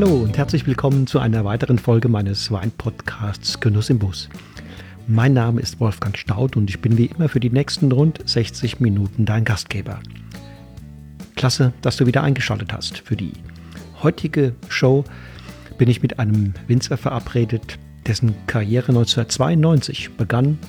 Hallo und herzlich willkommen zu einer weiteren Folge meines Weinpodcasts Genuss im Bus. Mein Name ist Wolfgang Staud und ich bin wie immer für die nächsten rund 60 Minuten dein Gastgeber. Klasse, dass du wieder eingeschaltet hast. Für die heutige Show bin ich mit einem Winzer verabredet, dessen Karriere 1992 begann,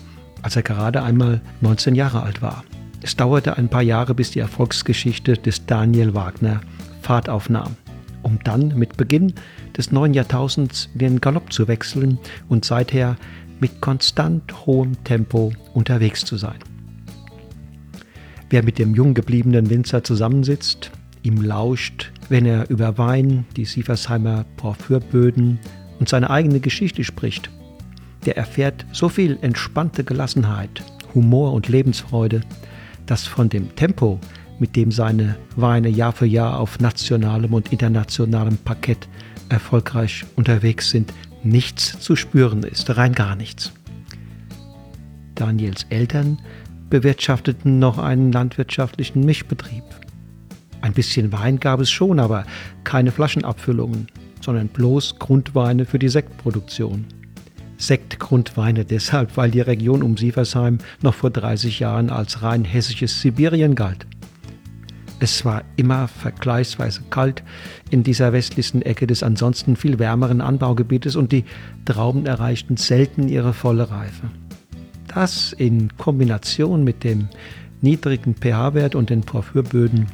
als er gerade einmal 19 Jahre alt war. Es dauerte ein paar Jahre, bis die Erfolgsgeschichte des Daniel Wagner Fahrt aufnahm um dann mit Beginn des neuen Jahrtausends den Galopp zu wechseln und seither mit konstant hohem Tempo unterwegs zu sein. Wer mit dem jung gebliebenen Winzer zusammensitzt, ihm lauscht, wenn er über Wein, die Sieversheimer Porphyrböden und seine eigene Geschichte spricht, der erfährt so viel entspannte Gelassenheit, Humor und Lebensfreude, dass von dem Tempo, mit dem seine Weine Jahr für Jahr auf nationalem und internationalem Parkett erfolgreich unterwegs sind, nichts zu spüren ist, rein gar nichts. Daniels Eltern bewirtschafteten noch einen landwirtschaftlichen Mischbetrieb. Ein bisschen Wein gab es schon, aber keine Flaschenabfüllungen, sondern bloß Grundweine für die Sektproduktion. Sektgrundweine deshalb, weil die Region um Sieversheim noch vor 30 Jahren als rein hessisches Sibirien galt. Es war immer vergleichsweise kalt in dieser westlichsten Ecke des ansonsten viel wärmeren Anbaugebietes und die Trauben erreichten selten ihre volle Reife. Das in Kombination mit dem niedrigen pH-Wert und den Porphyrböden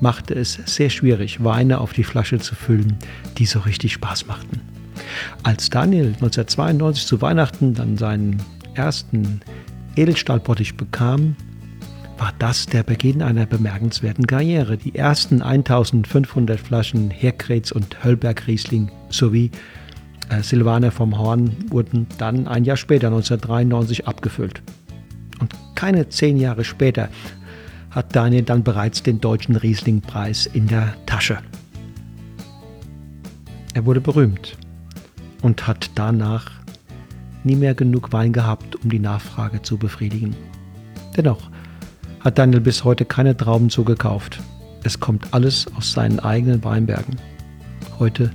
machte es sehr schwierig, Weine auf die Flasche zu füllen, die so richtig Spaß machten. Als Daniel 1992 zu Weihnachten dann seinen ersten Edelstahlbottich bekam, war das der Beginn einer bemerkenswerten Karriere. Die ersten 1500 Flaschen Herkretz und Höllberg Riesling sowie äh, Silvaner vom Horn wurden dann ein Jahr später, 1993, abgefüllt. Und keine zehn Jahre später hat Daniel dann bereits den deutschen Rieslingpreis in der Tasche. Er wurde berühmt und hat danach nie mehr genug Wein gehabt, um die Nachfrage zu befriedigen. Dennoch hat Daniel bis heute keine Trauben zugekauft. Es kommt alles aus seinen eigenen Weinbergen. Heute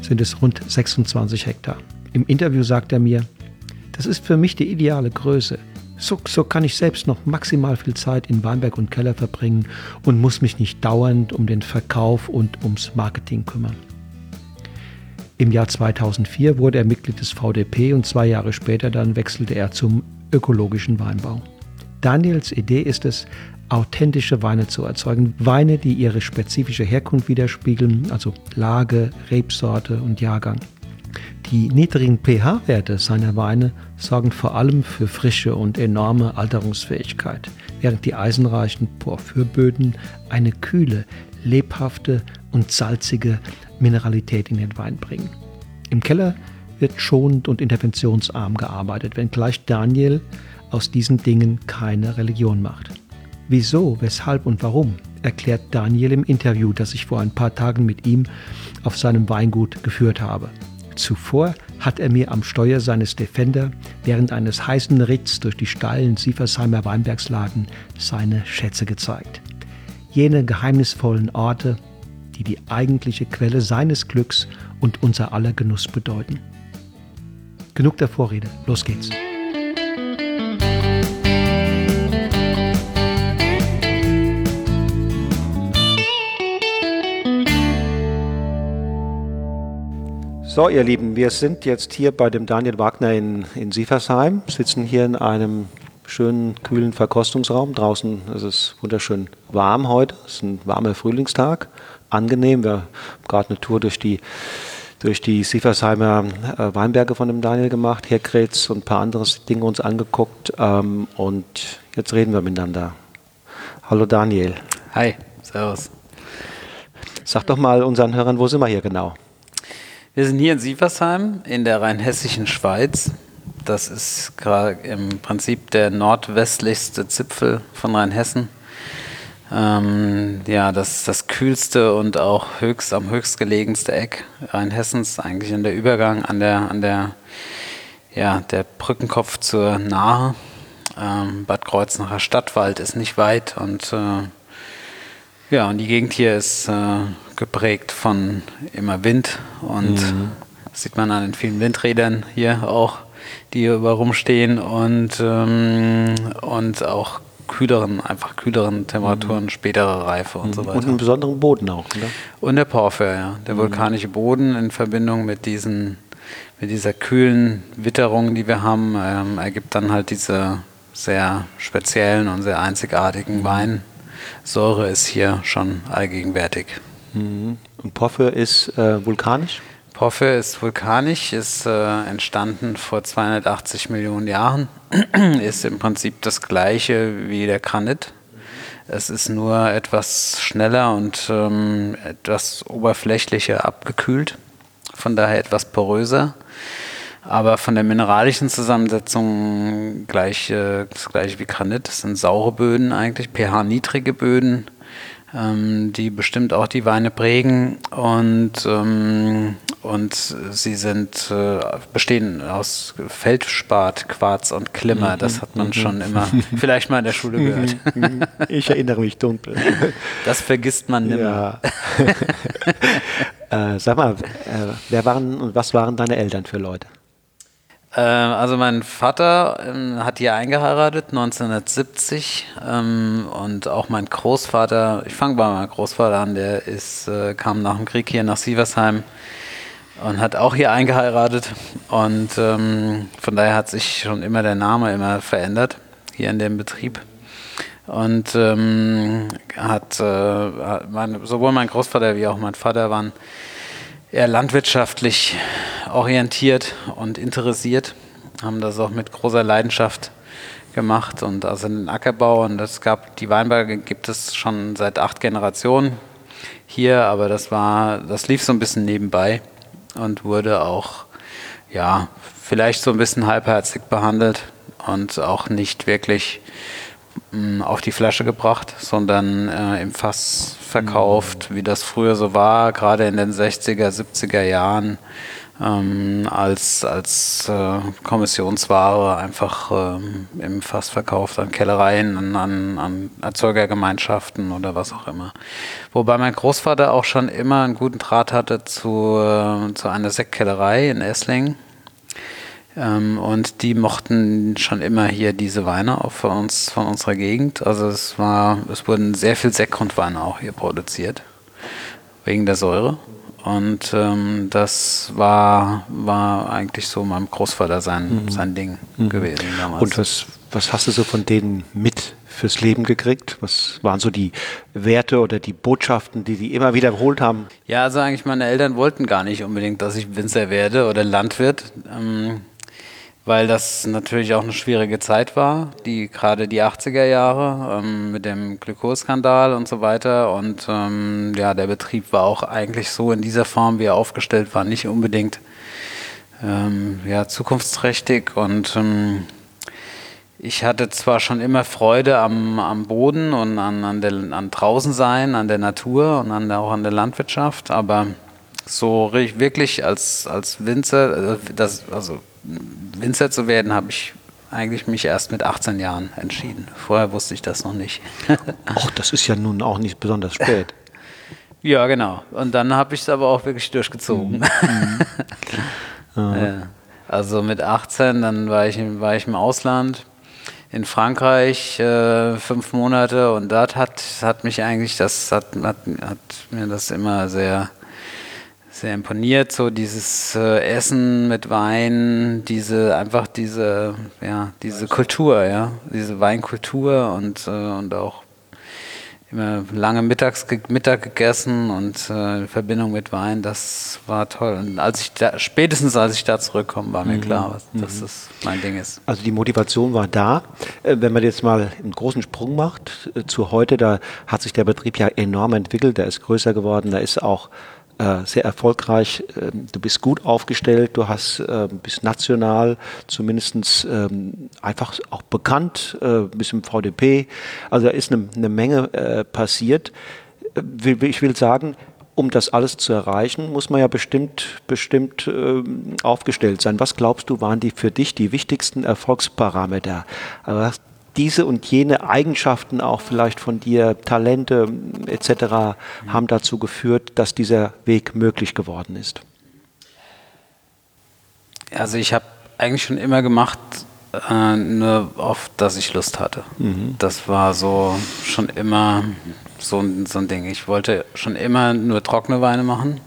sind es rund 26 Hektar. Im Interview sagt er mir, das ist für mich die ideale Größe. So, so, kann ich selbst noch maximal viel Zeit in Weinberg und Keller verbringen und muss mich nicht dauernd um den Verkauf und ums Marketing kümmern. Im Jahr 2004 wurde er Mitglied des VDP und zwei Jahre später dann wechselte er zum ökologischen Weinbau. Daniels Idee ist es, authentische Weine zu erzeugen. Weine, die ihre spezifische Herkunft widerspiegeln, also Lage, Rebsorte und Jahrgang. Die niedrigen pH-Werte seiner Weine sorgen vor allem für Frische und enorme Alterungsfähigkeit, während die eisenreichen Porphyrböden eine kühle, lebhafte und salzige Mineralität in den Wein bringen. Im Keller wird schonend und interventionsarm gearbeitet, wenngleich Daniel aus diesen Dingen keine Religion macht. Wieso, weshalb und warum, erklärt Daniel im Interview, das ich vor ein paar Tagen mit ihm auf seinem Weingut geführt habe. Zuvor hat er mir am Steuer seines Defender während eines heißen Ritts durch die steilen Sieversheimer Weinbergslagen seine Schätze gezeigt. Jene geheimnisvollen Orte, die die eigentliche Quelle seines Glücks und unser aller Genuss bedeuten. Genug der Vorrede, los geht's. So, ihr Lieben, wir sind jetzt hier bei dem Daniel Wagner in, in Sieversheim, sitzen hier in einem schönen, kühlen Verkostungsraum. Draußen ist es wunderschön warm heute. Es ist ein warmer Frühlingstag, angenehm. Wir haben gerade eine Tour durch die, durch die Sieversheimer äh, Weinberge von dem Daniel gemacht, Herkretz und ein paar andere Dinge uns angeguckt. Ähm, und jetzt reden wir miteinander. Hallo Daniel. Hi, servus. Sag doch mal unseren Hörern, wo sind wir hier genau? Wir sind hier in Sieversheim in der rheinhessischen Schweiz. Das ist im Prinzip der nordwestlichste Zipfel von Rheinhessen. Ähm, ja, das das kühlste und auch höchst am höchstgelegenste Eck Rheinhessens, eigentlich in der Übergang an der, an der, ja, der Brückenkopf zur Nahe. Ähm, Bad Kreuznacher Stadtwald ist nicht weit und äh, Ja, und die Gegend hier ist äh, geprägt von immer Wind und mhm. das sieht man an den vielen Windrädern hier auch, die hier überall rumstehen und, ähm, und auch kühleren, einfach kühleren Temperaturen, mhm. spätere Reife und mhm. so weiter. Und einen besonderen Boden auch, oder? Und der Porphyr, ja. Der mhm. vulkanische Boden in Verbindung mit diesen, mit dieser kühlen Witterung, die wir haben, ähm, ergibt dann halt diese sehr speziellen und sehr einzigartigen mhm. Weinsäure ist hier schon allgegenwärtig. Mhm. Und Porphyr ist äh, vulkanisch? Porphyr ist vulkanisch, ist äh, entstanden vor 280 Millionen Jahren, ist im Prinzip das gleiche wie der Granit. Es ist nur etwas schneller und ähm, etwas oberflächlicher abgekühlt, von daher etwas poröser. Aber von der mineralischen Zusammensetzung gleich, äh, das gleiche wie Granit. Das sind saure Böden eigentlich, pH-niedrige Böden ähm, die bestimmt auch die Weine prägen und, ähm, und sie sind, äh, bestehen aus Feldspat, Quarz und Klimmer. Das hat man mhm. schon immer vielleicht mal in der Schule gehört. Ich erinnere mich dunkel. Das vergisst man nimmer. Ja. äh, sag mal, äh, wer waren und was waren deine Eltern für Leute? Ähm, also mein Vater ähm, hat hier eingeheiratet 1970 ähm, und auch mein Großvater, ich fange bei meinem Großvater an, der ist, äh, kam nach dem Krieg hier nach Sieversheim und hat auch hier eingeheiratet. Und von daher hat sich schon immer der Name immer verändert hier in dem Betrieb. Und ähm, hat äh, mein, sowohl mein Großvater wie auch mein Vater waren eher landwirtschaftlich orientiert und interessiert, haben das auch mit großer Leidenschaft gemacht und also den Ackerbau und es gab die Weinberge gibt es schon seit acht Generationen hier, aber das war das lief so ein bisschen nebenbei und wurde auch ja vielleicht so ein bisschen halbherzig behandelt und auch nicht wirklich auf die Flasche gebracht, sondern äh, im Fass verkauft, wie das früher so war, gerade in den 60er, 70er Jahren ähm, als, als äh, Kommissionsware einfach ähm, im Fass verkauft an Kellereien, an, an, an, Erzeugergemeinschaften oder was auch immer. Wobei mein Großvater auch schon immer einen guten Draht hatte zu, äh, zu einer Sektkellerei in Esslingen. Ähm, und die mochten schon immer hier diese Weine auch von uns, von unserer Gegend. Also es war, es wurden sehr viel Sektgrundweine auch hier produziert. Wegen der Säure. Und ähm, das war, war eigentlich so meinem Großvater sein, mhm. sein Ding mhm. gewesen damals. Und was, was hast du so von denen mit fürs Leben gekriegt? Was waren so die Werte oder die Botschaften, die die immer wiederholt haben? Ja, also eigentlich meine Eltern wollten gar nicht unbedingt, dass ich Winzer werde oder Landwirt. Ähm, weil das natürlich auch eine schwierige Zeit war, die gerade die 80er Jahre ähm, mit dem Glykoskandal und so weiter. Und ähm, ja, der Betrieb war auch eigentlich so in dieser Form, wie er aufgestellt war, nicht unbedingt ähm, ja, zukunftsträchtig. Und ähm, ich hatte zwar schon immer Freude am, am Boden und an, an, der, an draußen sein, an der Natur und an auch an der Landwirtschaft, aber so wirklich als, als Winzer, äh, das, also Winzer zu werden, habe ich eigentlich mich erst mit 18 Jahren entschieden. Vorher wusste ich das noch nicht. Ach, das ist ja nun auch nicht besonders spät. ja, genau. Und dann habe ich es aber auch wirklich durchgezogen. Mhm. mhm. also mit 18, dann war ich, war ich im Ausland in Frankreich äh, fünf Monate und dort hat, hat mich eigentlich, das hat, hat, hat mir das immer sehr sehr imponiert, so dieses äh, Essen mit Wein, diese einfach diese, ja, diese Kultur, ja, diese Weinkultur und, äh, und auch immer lange mittags Mittag gegessen und äh, in Verbindung mit Wein, das war toll. Und als ich da, spätestens als ich da zurückkomme, war mir mhm. klar, was, mhm. dass das mein Ding ist. Also die Motivation war da. Äh, wenn man jetzt mal einen großen Sprung macht äh, zu heute, da hat sich der Betrieb ja enorm entwickelt, der ist größer geworden, da ist auch äh, sehr erfolgreich. Ähm, du bist gut aufgestellt, du hast, äh, bist national zumindest ähm, einfach auch bekannt, äh, bist im VDP. Also da ist eine, eine Menge äh, passiert. Äh, ich will sagen, um das alles zu erreichen, muss man ja bestimmt, bestimmt äh, aufgestellt sein. Was glaubst du, waren die für dich die wichtigsten Erfolgsparameter? Also diese und jene Eigenschaften auch vielleicht von dir, Talente etc. haben dazu geführt, dass dieser Weg möglich geworden ist? Also ich habe eigentlich schon immer gemacht, äh, nur auf das ich Lust hatte. Mhm. Das war so schon immer so, so ein Ding. Ich wollte schon immer nur trockene Weine machen.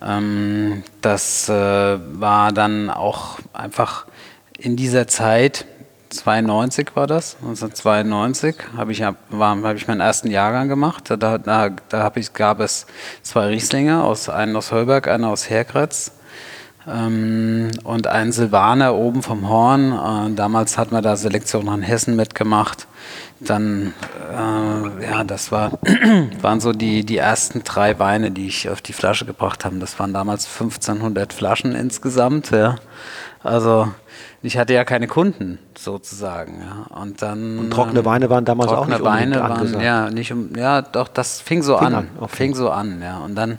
Ähm, das äh, war dann auch einfach in dieser Zeit, 92 war das, 1992 habe ich, hab, ich meinen ersten Jahrgang gemacht. Da, da, da ich, gab es zwei Rieslinge, aus, einen aus Hölberg, einen aus Herkretz ähm, und einen Silvaner oben vom Horn. Äh, damals hat man da Selektion an Hessen mitgemacht. Dann, äh, ja, das war, waren so die, die ersten drei Weine, die ich auf die Flasche gebracht habe. Das waren damals 1500 Flaschen insgesamt. Ja. Also ich hatte ja keine Kunden sozusagen. Ja. Und dann und trockene Weine waren damals auch nicht Weine waren, ja nicht um, ja doch das fing so fing an, an. Okay. fing so an ja und dann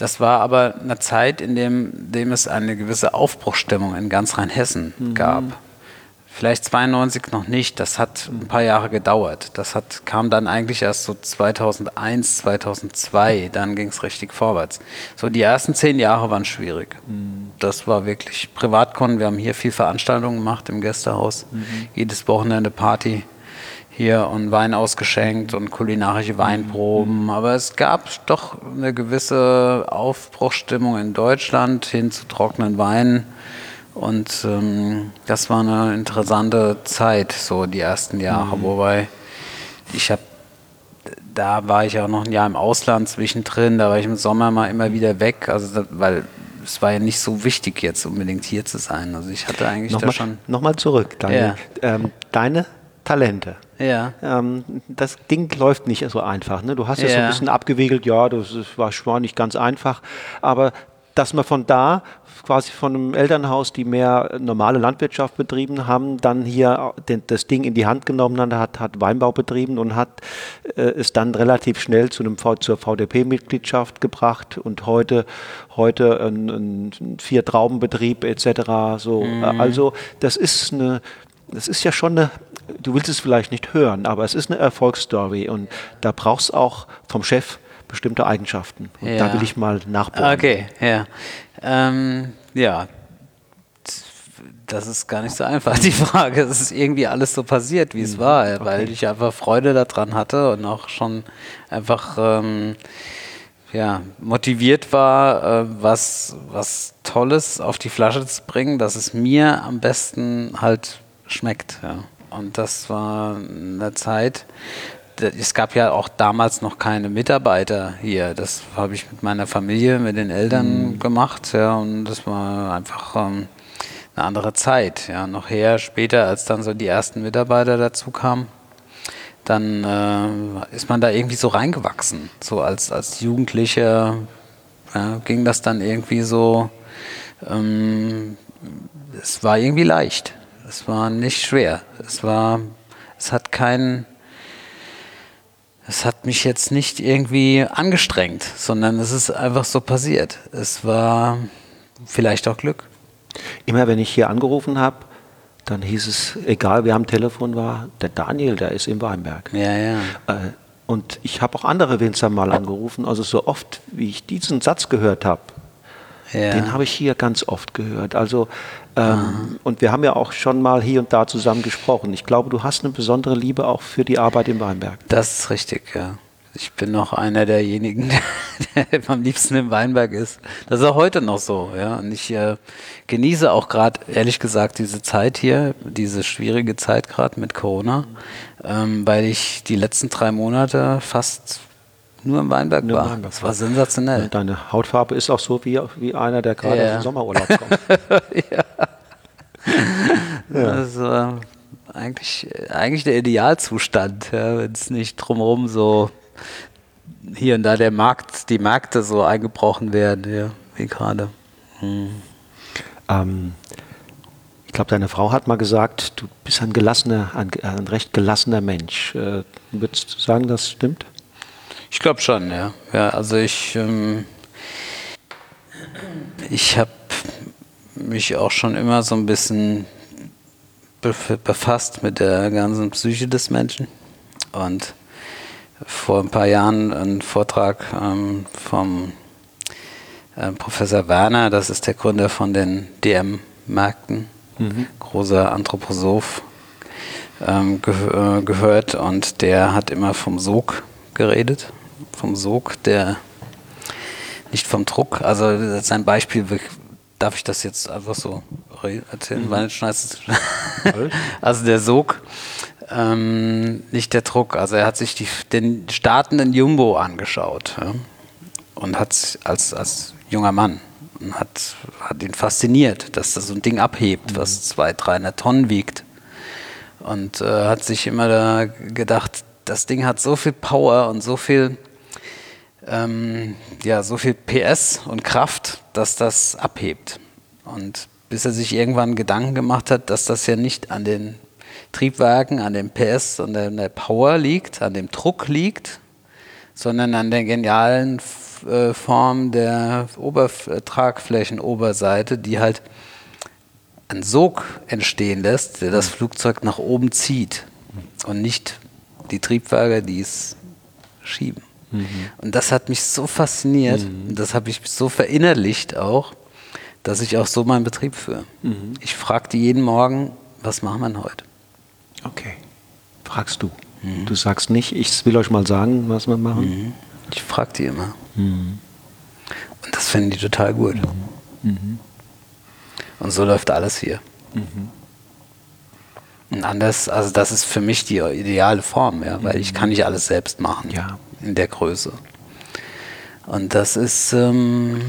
das war aber eine Zeit, in dem, dem es eine gewisse Aufbruchstimmung in ganz Rheinhessen mhm. gab. Vielleicht 92 noch nicht, das hat ein paar Jahre gedauert. Das hat, kam dann eigentlich erst so 2001, 2002, dann ging es richtig vorwärts. So die ersten zehn Jahre waren schwierig. Mhm. Das war wirklich Privatkunden. Wir haben hier viel Veranstaltungen gemacht im Gästehaus. Mhm. Jedes Wochenende Party hier und Wein ausgeschenkt und kulinarische Weinproben. Mhm. Aber es gab doch eine gewisse Aufbruchstimmung in Deutschland hin zu trockenen Weinen. Und ähm, das war eine interessante Zeit, so die ersten Jahre. Mhm. Wobei ich habe, da war ich auch noch ein Jahr im Ausland zwischendrin, da war ich im Sommer mal immer wieder weg, also weil es war ja nicht so wichtig jetzt unbedingt hier zu sein. Also ich hatte eigentlich nochmal, da schon. Nochmal zurück, Daniel. Ja. Ähm, deine Talente. Ja. Ähm, das Ding läuft nicht so einfach. Ne? Du hast ja. so ein bisschen abgewiegelt, ja, das war schon nicht ganz einfach. Aber dass man von da quasi von einem Elternhaus, die mehr normale Landwirtschaft betrieben haben, dann hier den, das Ding in die Hand genommen hat, hat Weinbau betrieben und hat äh, es dann relativ schnell zu einem zur VDP-Mitgliedschaft gebracht und heute heute ein, ein vier Traubenbetrieb etc. So, mhm. also das ist eine das ist ja schon eine, du willst es vielleicht nicht hören, aber es ist eine Erfolgsstory und da brauchst auch vom Chef bestimmte Eigenschaften. Und ja. da will ich mal nachbohren. Okay, ja. Ähm, ja, das ist gar nicht so einfach, die Frage. Es ist irgendwie alles so passiert, wie es mhm. war, okay. weil ich einfach Freude daran hatte und auch schon einfach ähm, ja, motiviert war, äh, was, was Tolles auf die Flasche zu bringen, dass es mir am besten halt schmeckt. Ja. Und das war eine Zeit, es gab ja auch damals noch keine Mitarbeiter hier. Das habe ich mit meiner Familie, mit den Eltern mhm. gemacht. Ja, und das war einfach ähm, eine andere Zeit. Ja, noch her, später, als dann so die ersten Mitarbeiter dazu kamen, dann äh, ist man da irgendwie so reingewachsen. So als, als Jugendlicher ja, ging das dann irgendwie so. Ähm, es war irgendwie leicht. Es war nicht schwer. Es war, es hat keinen, es hat mich jetzt nicht irgendwie angestrengt, sondern es ist einfach so passiert. Es war vielleicht auch Glück. Immer wenn ich hier angerufen habe, dann hieß es, egal wer am Telefon war, der Daniel, der ist im Weinberg. Ja, ja. Äh, und ich habe auch andere Winzer mal angerufen. Also so oft, wie ich diesen Satz gehört habe, ja. Den habe ich hier ganz oft gehört. Also ähm, und wir haben ja auch schon mal hier und da zusammen gesprochen. Ich glaube, du hast eine besondere Liebe auch für die Arbeit im Weinberg. Das ist richtig, ja. Ich bin noch einer derjenigen, der am liebsten im Weinberg ist. Das ist auch heute noch so, ja. Und ich äh, genieße auch gerade, ehrlich gesagt, diese Zeit hier, diese schwierige Zeit gerade mit Corona, ähm, weil ich die letzten drei Monate fast nur im Weinberg nur war. Weinberg. Das war sensationell. Deine Hautfarbe ist auch so wie, wie einer, der gerade ja. aus dem Sommerurlaub kommt. ja. ja. Das war eigentlich, eigentlich der Idealzustand, ja, wenn es nicht drumherum so hier und da der Markt, die Märkte so eingebrochen werden, ja, wie gerade. Hm. Ähm, ich glaube, deine Frau hat mal gesagt, du bist ein gelassener, ein, ein recht gelassener Mensch. Äh, würdest du sagen, das stimmt? Ich glaube schon, ja. ja. Also ich, ähm, ich habe mich auch schon immer so ein bisschen befasst mit der ganzen Psyche des Menschen und vor ein paar Jahren einen Vortrag ähm, vom äh, Professor Werner, das ist der Gründer von den DM-Märkten, mhm. großer Anthroposoph, ähm, ge äh, gehört und der hat immer vom Sog geredet, vom Sog, der nicht vom Druck. Also sein Beispiel, darf ich das jetzt einfach so erzählen, mhm. Also der Sog, ähm, nicht der Druck. Also er hat sich die, den startenden Jumbo angeschaut ja, und hat als, als junger Mann und hat, hat ihn fasziniert, dass das so ein Ding abhebt, mhm. was 200, 300 Tonnen wiegt. Und äh, hat sich immer da gedacht, das Ding hat so viel Power und so viel, ähm, ja, so viel PS und Kraft, dass das abhebt. Und bis er sich irgendwann Gedanken gemacht hat, dass das ja nicht an den Triebwerken, an dem PS und an der Power liegt, an dem Druck liegt, sondern an der genialen äh, Form der Obertragflächenoberseite, die halt einen Sog entstehen lässt, der das mhm. Flugzeug nach oben zieht und nicht die Triebwerke, die es schieben. Mhm. Und das hat mich so fasziniert mhm. und das habe ich so verinnerlicht auch, dass ich auch so meinen Betrieb führe. Mhm. Ich frage die jeden Morgen, was machen wir heute? Okay. Fragst du. Mhm. Du sagst nicht, ich will euch mal sagen, was wir machen. Mhm. Ich frage die immer. Und das finden die total gut. Und so läuft alles hier. Und anders, also das ist für mich die ideale Form, ja, weil ich kann nicht alles selbst machen. Ja. In der Größe. Und das ist ähm,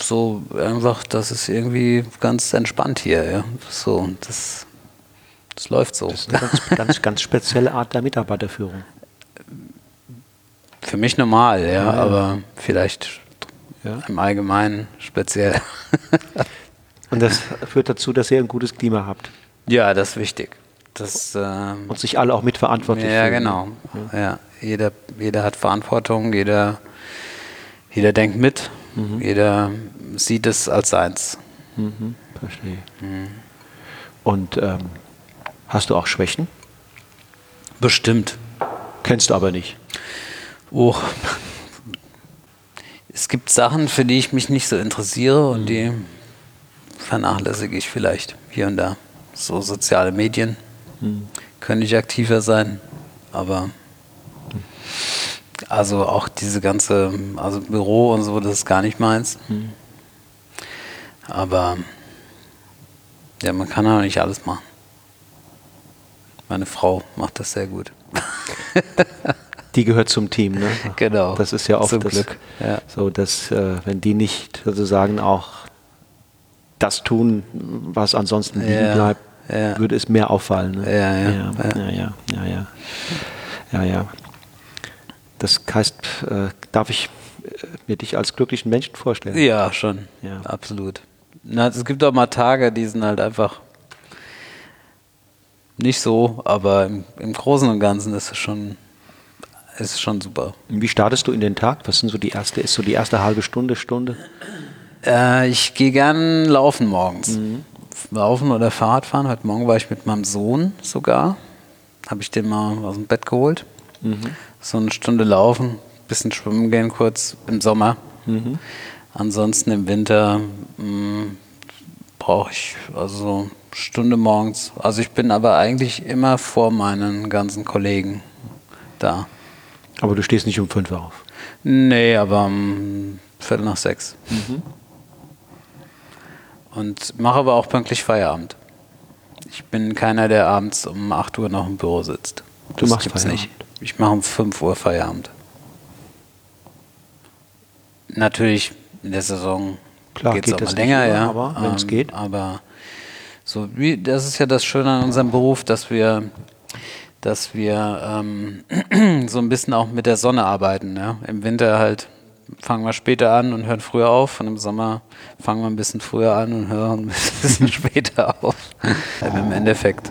so einfach, das ist irgendwie ganz entspannt hier, ja. So, das das läuft so. Das ist eine ganz, ganz, ganz spezielle Art der Mitarbeiterführung. Für mich normal, ja, ja, aber vielleicht ja. im Allgemeinen speziell. Und das führt dazu, dass ihr ein gutes Klima habt. Ja, das ist wichtig. Das, ähm, Und sich alle auch mitverantwortlich Ja, fühlen. genau. Ja. ja. Jeder, jeder hat Verantwortung, jeder, jeder denkt mit, mhm. jeder sieht es als seins. Mhm. Verstehe. Mhm. Und ähm, Hast du auch Schwächen? Bestimmt. Kennst du aber nicht. Oh. Es gibt Sachen, für die ich mich nicht so interessiere und die vernachlässige ich vielleicht hier und da. So soziale Medien hm. könnte ich aktiver sein, aber also auch diese ganze, also Büro und so, das ist gar nicht meins. Hm. Aber ja, man kann auch nicht alles machen. Meine Frau macht das sehr gut. die gehört zum Team, ne? Genau. Das ist ja oft zum das, Glück. Ja. so, dass äh, wenn die nicht sozusagen auch das tun, was ansonsten liegen ja. bleibt, ja. würde es mehr auffallen. Ne? Ja, ja, ja, ja, ja, ja, ja, ja. Das heißt, äh, darf ich äh, mir dich als glücklichen Menschen vorstellen? Ja, schon. Ja. Absolut. Na, es gibt auch mal Tage, die sind halt einfach nicht so, aber im, im Großen und Ganzen ist es schon, ist es schon super. Wie startest du in den Tag? Was sind so die erste, ist so die erste halbe Stunde, Stunde? Äh, ich gehe gern laufen morgens. Mhm. Laufen oder Fahrradfahren. Heute Morgen war ich mit meinem Sohn sogar. Habe ich den mal aus dem Bett geholt. Mhm. So eine Stunde laufen, bisschen schwimmen gehen kurz im Sommer. Mhm. Ansonsten im Winter mm, brauche ich also Stunde morgens. Also ich bin aber eigentlich immer vor meinen ganzen Kollegen da. Aber du stehst nicht um fünf auf? Nee, aber um Viertel nach sechs. Mhm. Und mache aber auch pünktlich Feierabend. Ich bin keiner, der abends um 8 Uhr noch im Büro sitzt. Du das machst Feierabend? nicht. Ich mache um 5 Uhr Feierabend. Natürlich in der Saison geht es auch mal länger, immer, ja. Aber wenn es ähm, geht. Aber so wie, das ist ja das Schöne an unserem Beruf, dass wir, dass wir ähm, so ein bisschen auch mit der Sonne arbeiten. Ja? Im Winter halt fangen wir später an und hören früher auf und im Sommer fangen wir ein bisschen früher an und hören ein bisschen später auf. Im Endeffekt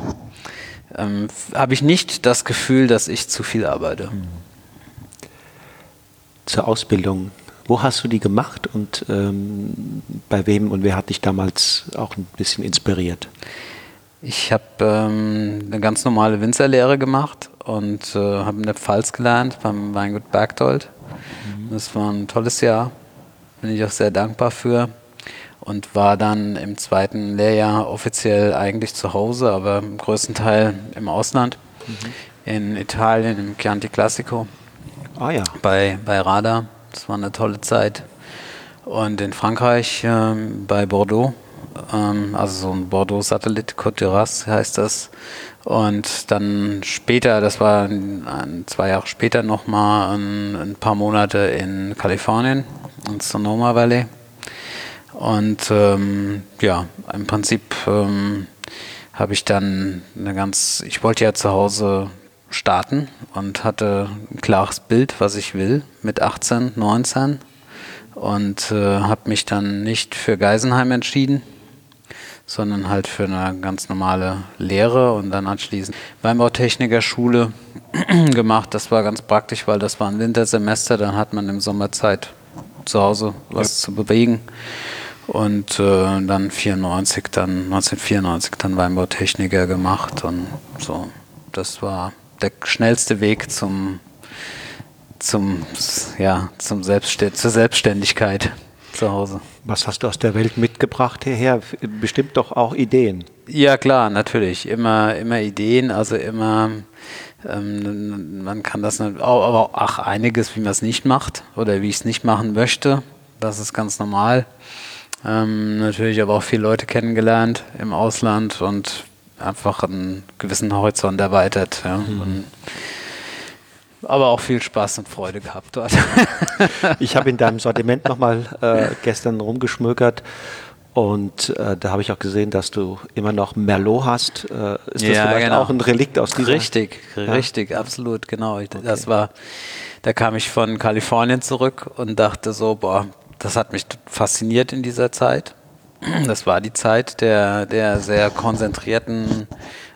ähm, habe ich nicht das Gefühl, dass ich zu viel arbeite. Zur Ausbildung wo hast du die gemacht und ähm, bei wem und wer hat dich damals auch ein bisschen inspiriert? Ich habe ähm, eine ganz normale Winzerlehre gemacht und äh, habe in der Pfalz gelernt beim Weingut Bergdold. Mhm. Das war ein tolles Jahr, bin ich auch sehr dankbar für und war dann im zweiten Lehrjahr offiziell eigentlich zu Hause, aber im größten Teil im Ausland, mhm. in Italien, im Chianti Classico. Ah ja. Bei, bei Rada. Das war eine tolle Zeit. Und in Frankreich äh, bei Bordeaux, ähm, also so ein Bordeaux-Satellit, Côte d'Iras heißt das. Und dann später, das war ein, zwei Jahre später nochmal ein, ein paar Monate in Kalifornien, in Sonoma Valley. Und ähm, ja, im Prinzip ähm, habe ich dann eine ganz, ich wollte ja zu Hause starten und hatte ein klares Bild, was ich will mit 18, 19 und äh, habe mich dann nicht für Geisenheim entschieden, sondern halt für eine ganz normale Lehre und dann anschließend Weinbautechnikerschule gemacht. Das war ganz praktisch, weil das war ein Wintersemester, dann hat man im Sommerzeit zu Hause was ja. zu bewegen und äh, dann 94 dann 1994 dann Weinbautechniker gemacht und so das war der schnellste Weg zum zum ja zum Selbstständ zur Selbstständigkeit zu Hause. Was hast du aus der Welt mitgebracht hierher? Bestimmt doch auch Ideen. Ja klar, natürlich immer immer Ideen, also immer ähm, man kann das nicht, aber auch einiges, wie man es nicht macht oder wie ich es nicht machen möchte. Das ist ganz normal. Ähm, natürlich aber auch viele Leute kennengelernt im Ausland und einfach einen gewissen Horizont erweitert. Ja. Mhm. aber auch viel Spaß und Freude gehabt dort. ich habe in deinem Sortiment nochmal äh, gestern rumgeschmökert und äh, da habe ich auch gesehen, dass du immer noch Merlot hast. Äh, ist das ja, vielleicht genau. auch ein Relikt aus dieser? Richtig, ja? richtig, absolut, genau. Ich, okay. Das war, da kam ich von Kalifornien zurück und dachte so, boah, das hat mich fasziniert in dieser Zeit. Das war die Zeit der, der sehr konzentrierten,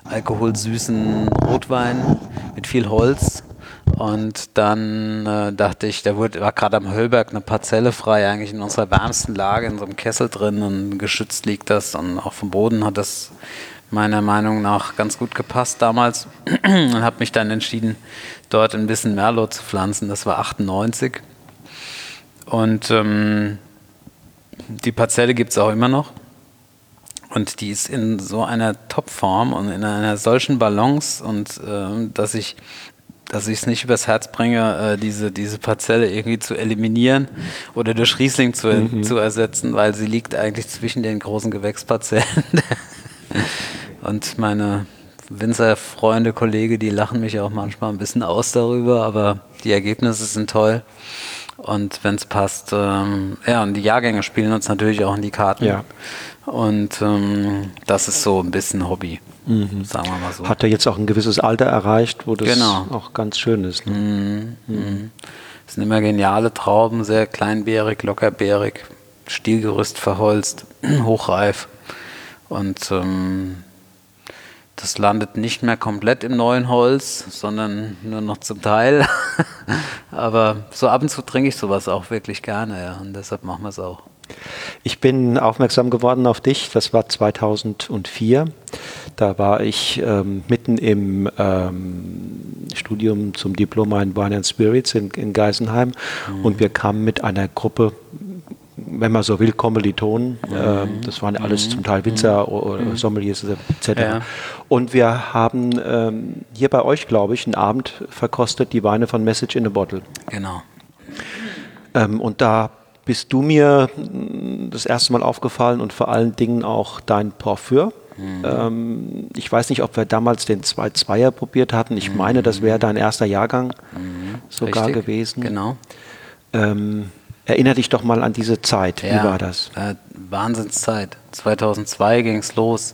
alkoholsüßen Rotwein mit viel Holz. Und dann äh, dachte ich, da wurde, war gerade am Höllberg eine Parzelle frei, eigentlich in unserer wärmsten Lage, in so einem Kessel drin und geschützt liegt das. Und auch vom Boden hat das meiner Meinung nach ganz gut gepasst damals. und habe mich dann entschieden, dort ein bisschen Merlot zu pflanzen. Das war 98. Und ähm, die Parzelle gibt es auch immer noch. Und die ist in so einer Topform und in einer solchen Balance und äh, dass ich dass ich es nicht übers Herz bringe, äh, diese, diese Parzelle irgendwie zu eliminieren oder durch Riesling zu, mhm. zu ersetzen, weil sie liegt eigentlich zwischen den großen Gewächsparzellen. und meine Winzerfreunde, Kollege, die lachen mich auch manchmal ein bisschen aus darüber, aber die Ergebnisse sind toll. Und wenn es passt, ähm, ja, und die Jahrgänge spielen uns natürlich auch in die Karten. Ja. Und ähm, das ist so ein bisschen Hobby, mhm. sagen wir mal so. Hat er jetzt auch ein gewisses Alter erreicht, wo das genau. auch ganz schön ist. Ne? Mhm. Mhm. Das sind immer geniale Trauben, sehr kleinbeerig, lockerbeerig, Stielgerüst verholzt, hochreif. Und ähm, das landet nicht mehr komplett im neuen Holz, sondern nur noch zum Teil. Aber so ab und zu trinke ich sowas auch wirklich gerne, ja. Und deshalb machen wir es auch. Ich bin aufmerksam geworden auf dich, das war 2004. Da war ich ähm, mitten im ähm, Studium zum Diploma in Wine and Spirits in, in Geisenheim mhm. und wir kamen mit einer Gruppe wenn man so will, Kommilitonen. Mhm. Das waren alles mhm. zum Teil Winzer mhm. oder mhm. Sommeliers etc. Ja. Und wir haben ähm, hier bei euch, glaube ich, einen Abend verkostet, die Weine von Message in a Bottle. Genau. Ähm, und da bist du mir das erste Mal aufgefallen und vor allen Dingen auch dein Parfüm. Mhm. Ähm, ich weiß nicht, ob wir damals den 2-2er probiert hatten. Ich meine, das wäre dein erster Jahrgang mhm. sogar Richtig. gewesen. Genau. Ähm, Erinner dich doch mal an diese Zeit. Ja, Wie war das? Äh, Wahnsinnszeit. 2002 ging es los.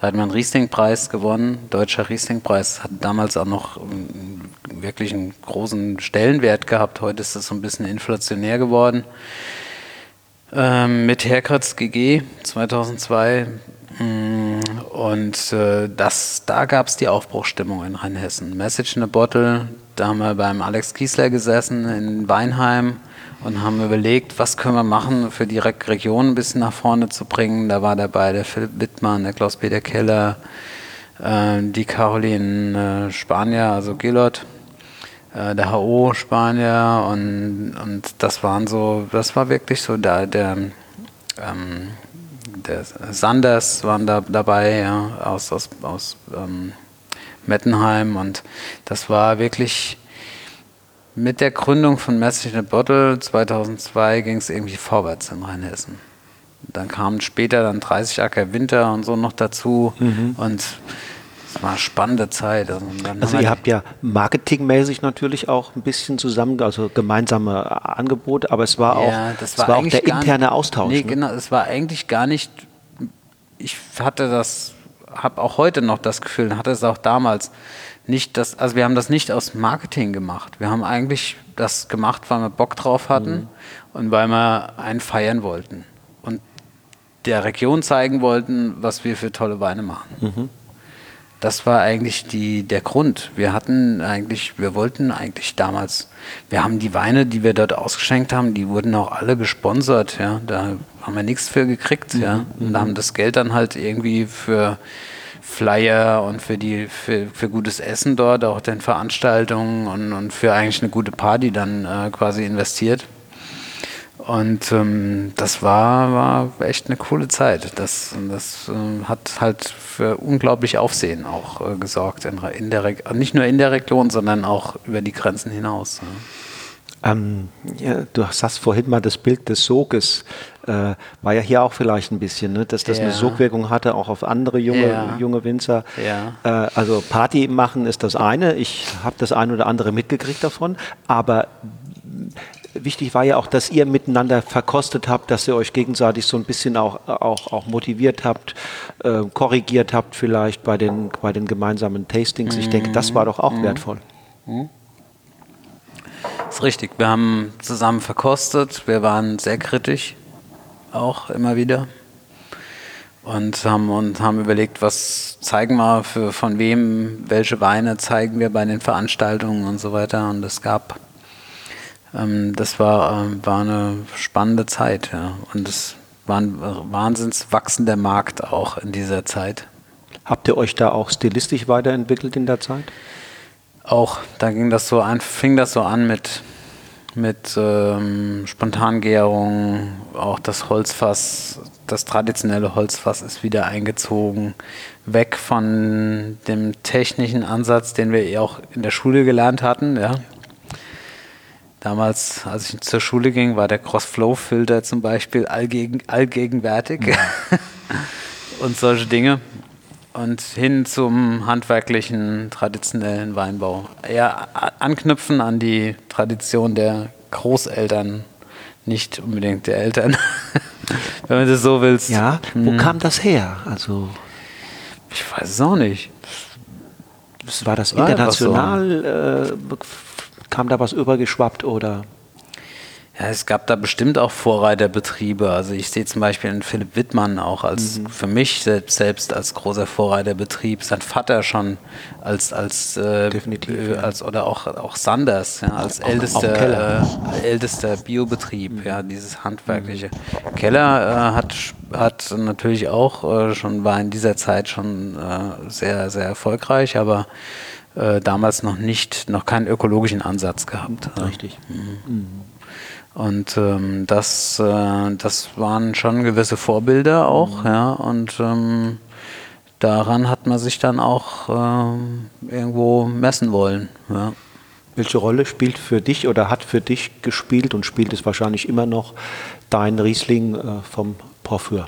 Da hat man einen Riesling-Preis gewonnen. Deutscher Riesling-Preis hat damals auch noch ähm, wirklich einen großen Stellenwert gehabt. Heute ist das so ein bisschen inflationär geworden. Ähm, mit Herkratz GG 2002. Mm, und äh, das, da gab es die Aufbruchstimmung in Rheinhessen. Message in a Bottle, da haben wir beim Alex Kiesler gesessen in Weinheim und haben überlegt, was können wir machen, für die Re Region ein bisschen nach vorne zu bringen. Da war dabei der Philipp Wittmann, der Klaus-Peter Keller, äh, die Caroline äh, Spanier, also Gillot, äh, der HO Spanier und, und das waren so, das war wirklich so der, der, ähm, der Sanders waren da dabei, ja, aus, aus, aus ähm, Mettenheim und das war wirklich mit der Gründung von Message in a Bottle 2002 ging es irgendwie vorwärts in Rheinhessen. Dann kamen später dann 30 Acker Winter und so noch dazu mhm. und es war eine spannende Zeit. Also, also ihr habt ja marketingmäßig natürlich auch ein bisschen zusammen, also gemeinsame Angebote, aber es war auch, ja, das war, war auch der interne Austausch. Nee, ne? genau, es war eigentlich gar nicht, ich hatte das, habe auch heute noch das Gefühl, hatte es auch damals, nicht das, also wir haben das nicht aus Marketing gemacht. Wir haben eigentlich das gemacht, weil wir Bock drauf hatten mhm. und weil wir einen feiern wollten und der Region zeigen wollten, was wir für tolle Weine machen. Mhm. Das war eigentlich die, der Grund. Wir hatten eigentlich, wir wollten eigentlich damals, wir haben die Weine, die wir dort ausgeschenkt haben, die wurden auch alle gesponsert, ja. Da haben wir nichts für gekriegt, mhm. ja. Und haben das Geld dann halt irgendwie für Flyer und für die für, für gutes Essen dort, auch den Veranstaltungen und, und für eigentlich eine gute Party dann äh, quasi investiert. Und ähm, das war, war echt eine coole Zeit. Das, das äh, hat halt für unglaublich Aufsehen auch äh, gesorgt, in, in der nicht nur in der Region, sondern auch über die Grenzen hinaus. Ja. Ähm, ja, du hast vorhin mal das Bild des Soges, äh, war ja hier auch vielleicht ein bisschen, ne? dass das ja. eine Sogwirkung hatte, auch auf andere junge, ja. junge Winzer. Äh, also Party machen ist das eine, ich habe das eine oder andere mitgekriegt davon, aber wichtig war ja auch, dass ihr miteinander verkostet habt, dass ihr euch gegenseitig so ein bisschen auch, auch, auch motiviert habt, äh, korrigiert habt vielleicht bei den, bei den gemeinsamen Tastings. Ich denke, das war doch auch mhm. wertvoll. Mhm. Ist richtig. Wir haben zusammen verkostet. Wir waren sehr kritisch, auch immer wieder. Und haben, und haben überlegt, was zeigen wir für, von wem, welche Weine zeigen wir bei den Veranstaltungen und so weiter. Und es gab, ähm, das war, äh, war eine spannende Zeit. Ja. Und es war ein wahnsinns wachsender Markt auch in dieser Zeit. Habt ihr euch da auch stilistisch weiterentwickelt in der Zeit? Auch, da ging das so an, fing das so an mit, mit ähm, Spontangärung, auch das Holzfass, das traditionelle Holzfass ist wieder eingezogen, weg von dem technischen Ansatz, den wir eh auch in der Schule gelernt hatten. Ja. Damals, als ich zur Schule ging, war der Cross-Flow-Filter zum Beispiel allgegen, allgegenwärtig ja. und solche Dinge und hin zum handwerklichen, traditionellen Weinbau. Eher anknüpfen an die Tradition der Großeltern, nicht unbedingt der Eltern, wenn man das so willst. Ja, wo hm. kam das her? Also ich weiß es auch nicht. War das international? So. Äh, kam da was übergeschwappt oder? Ja, es gab da bestimmt auch Vorreiterbetriebe. Also ich sehe zum Beispiel einen Philipp Wittmann auch als mhm. für mich selbst, selbst als großer Vorreiterbetrieb. Sein Vater schon als als äh, definitiv äh, als oder auch auch Sanders ja, als auch, ältester äh, ältester Biobetrieb. Mhm. Ja, dieses handwerkliche. Mhm. Keller äh, hat hat natürlich auch äh, schon war in dieser Zeit schon äh, sehr sehr erfolgreich, aber damals noch nicht noch keinen ökologischen Ansatz gehabt. Richtig. Und ähm, das, äh, das waren schon gewisse Vorbilder auch, mhm. ja. Und ähm, daran hat man sich dann auch ähm, irgendwo messen wollen. Ja. Welche Rolle spielt für dich oder hat für dich gespielt und spielt es wahrscheinlich immer noch dein Riesling äh, vom Porphyr?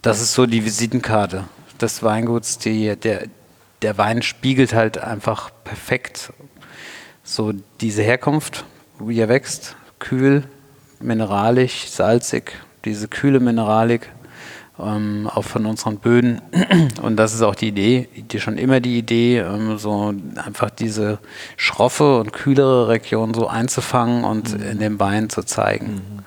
Das ist so die Visitenkarte des Weinguts. Die, der, der Wein spiegelt halt einfach perfekt so diese Herkunft, wie er wächst, kühl, mineralisch, salzig, diese kühle Mineralik ähm, auch von unseren Böden. Und das ist auch die Idee, die schon immer die Idee, ähm, so einfach diese schroffe und kühlere Region so einzufangen und mhm. in dem Wein zu zeigen. Mhm.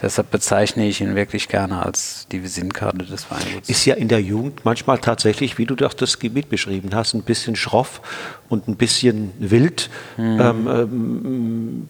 deshalb bezeichne ich ihn wirklich gerne als die Visitenkarte des Weinguts. Ist ja in der Jugend manchmal tatsächlich, wie du doch das Gebiet beschrieben hast, ein bisschen schroff und ein bisschen wild. Mhm. Ähm, ähm,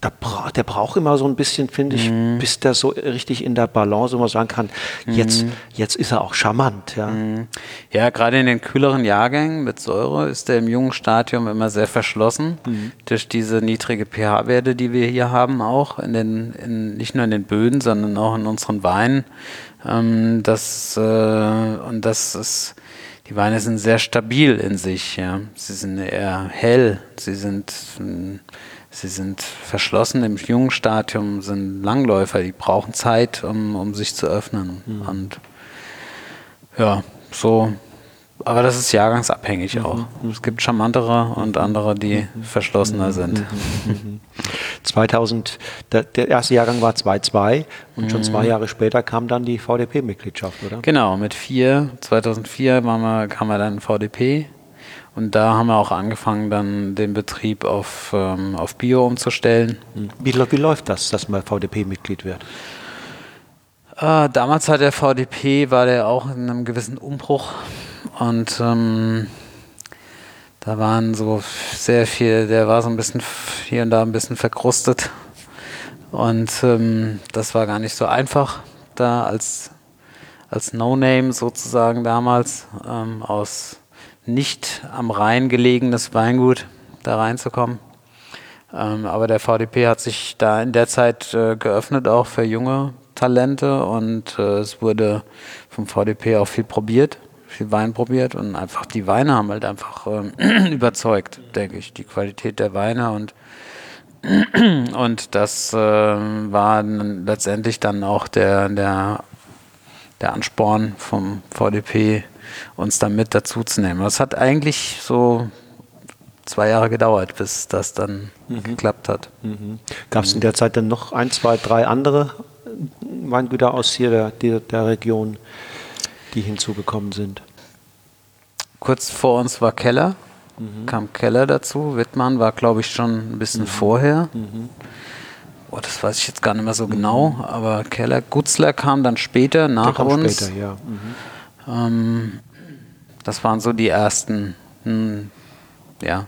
da bra der braucht immer so ein bisschen, finde ich, mhm. bis der so richtig in der Balance, wo man sagen kann, jetzt, mhm. jetzt ist er auch charmant. Ja, mhm. ja gerade in den kühleren Jahrgängen mit Säure ist er im jungen Stadium immer sehr verschlossen mhm. durch diese niedrige pH-Werte, die wir hier haben, auch in den, in, nicht nur in den Böden, sondern auch in unseren Weinen. Ähm, das, äh, und das ist, die Weine sind sehr stabil in sich. Ja. Sie sind eher hell, sie sind Sie sind verschlossen im jungen Stadium, sind Langläufer, die brauchen Zeit, um, um sich zu öffnen. Mhm. Und ja, so, aber das ist jahrgangsabhängig mhm. auch. Mhm. Es gibt charmantere und andere, die mhm. verschlossener mhm. sind. 2000, der, der, erste Jahrgang war 2-2 und schon zwei Jahre später kam dann die VDP-Mitgliedschaft, oder? Genau, mit vier, 2004 waren wir, kam wir dann VDP und da haben wir auch angefangen, dann den Betrieb auf, ähm, auf Bio umzustellen. Hm. Wie, wie läuft das, dass man VDP-Mitglied wird? Äh, damals hat der VDP, war der auch in einem gewissen Umbruch und ähm, da waren so sehr viel, der war so ein bisschen hier und da ein bisschen verkrustet und ähm, das war gar nicht so einfach, da als, als No-Name sozusagen damals ähm, aus nicht am Rhein gelegenes Weingut da reinzukommen. Ähm, aber der VDP hat sich da in der Zeit äh, geöffnet, auch für junge Talente. Und äh, es wurde vom VDP auch viel probiert, viel Wein probiert. Und einfach die Weine haben halt einfach äh, überzeugt, denke ich, die Qualität der Weine. Und, und das ähm, war letztendlich dann auch der, der, der Ansporn vom VDP, uns dann mit dazu zu nehmen. Das hat eigentlich so zwei Jahre gedauert, bis das dann mhm. geklappt hat. Mhm. Gab es in der Zeit dann noch ein, zwei, drei andere Weingüter aus hier der, der, der Region, die hinzugekommen sind? Kurz vor uns war Keller, mhm. kam Keller dazu. Wittmann war, glaube ich, schon ein bisschen mhm. vorher. Mhm. Oh, das weiß ich jetzt gar nicht mehr so genau, mhm. aber Keller, Gutzler kam dann später nach uns. Später, ja. Ähm, das waren so die ersten mh, hm, ja,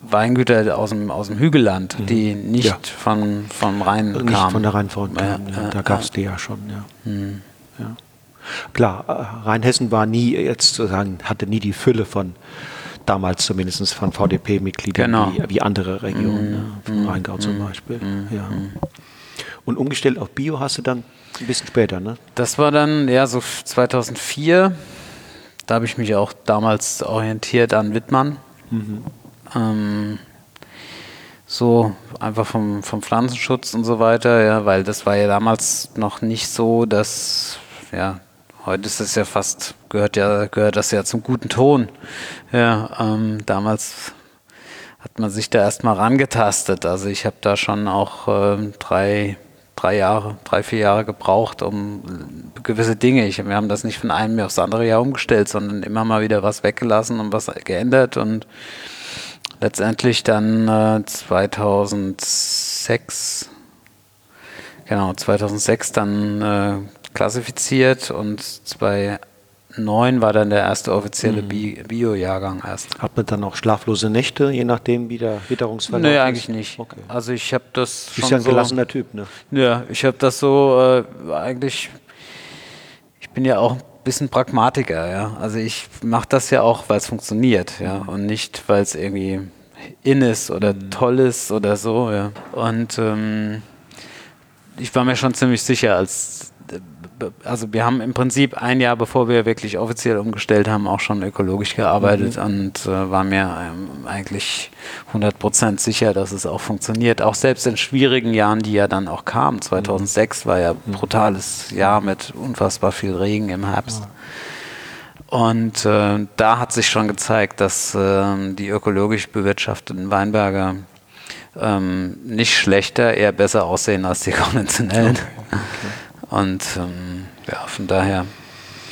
Weingüter aus dem, aus dem Hügelland, mhm. die nicht ja. von, vom Rhein nicht kamen. von der Rheinfront kamen, ja, ja. da gab es die ja schon. Ja. Mhm. ja. Klar, äh, Rheinhessen war nie, jetzt sozusagen, hatte nie die Fülle von, damals zumindest von VDP-Mitgliedern genau. wie, wie, andere Regionen, mhm. vom Rheingau zum. Beispiel. Ja. Und umgestellt auf Bio hast du dann ein bisschen später, ne? Das war dann, ja, so 2004. Da habe ich mich auch damals orientiert an Wittmann. Mhm. Ähm, so einfach vom, vom Pflanzenschutz und so weiter, ja, weil das war ja damals noch nicht so, dass, ja, heute ist es ja fast, gehört ja, gehört das ja zum guten Ton. Ja, ähm, damals hat man sich da erstmal rangetastet. Also ich habe da schon auch äh, drei drei Jahre, drei, vier Jahre gebraucht, um gewisse Dinge. Ich, wir haben das nicht von einem Jahr aufs andere Jahr umgestellt, sondern immer mal wieder was weggelassen und was geändert und letztendlich dann äh, 2006, genau, 2006 dann äh, klassifiziert und zwei 2009 war dann der erste offizielle mhm. Bio-Jahrgang erst. Hat man dann auch schlaflose Nächte, je nachdem, wie der Witterungsverlauf nee, eigentlich nicht. Okay. Also ich habe das schon Ist ja ein so, gelassener Typ, ne? Ja, ich habe das so äh, eigentlich, ich bin ja auch ein bisschen Pragmatiker, ja. Also ich mache das ja auch, weil es funktioniert, ja, und nicht, weil es irgendwie in ist oder mhm. toll ist oder so, ja. Und ähm, ich war mir schon ziemlich sicher, als also wir haben im Prinzip ein Jahr bevor wir wirklich offiziell umgestellt haben, auch schon ökologisch gearbeitet mhm. und äh, war mir ähm, eigentlich 100% sicher, dass es auch funktioniert. Auch selbst in schwierigen Jahren, die ja dann auch kamen. 2006 war ja ein mhm. brutales Jahr mit unfassbar viel Regen im Herbst. Und äh, da hat sich schon gezeigt, dass äh, die ökologisch bewirtschafteten Weinberger ähm, nicht schlechter, eher besser aussehen als die konventionellen. Okay. Okay. Und ähm, ja, von daher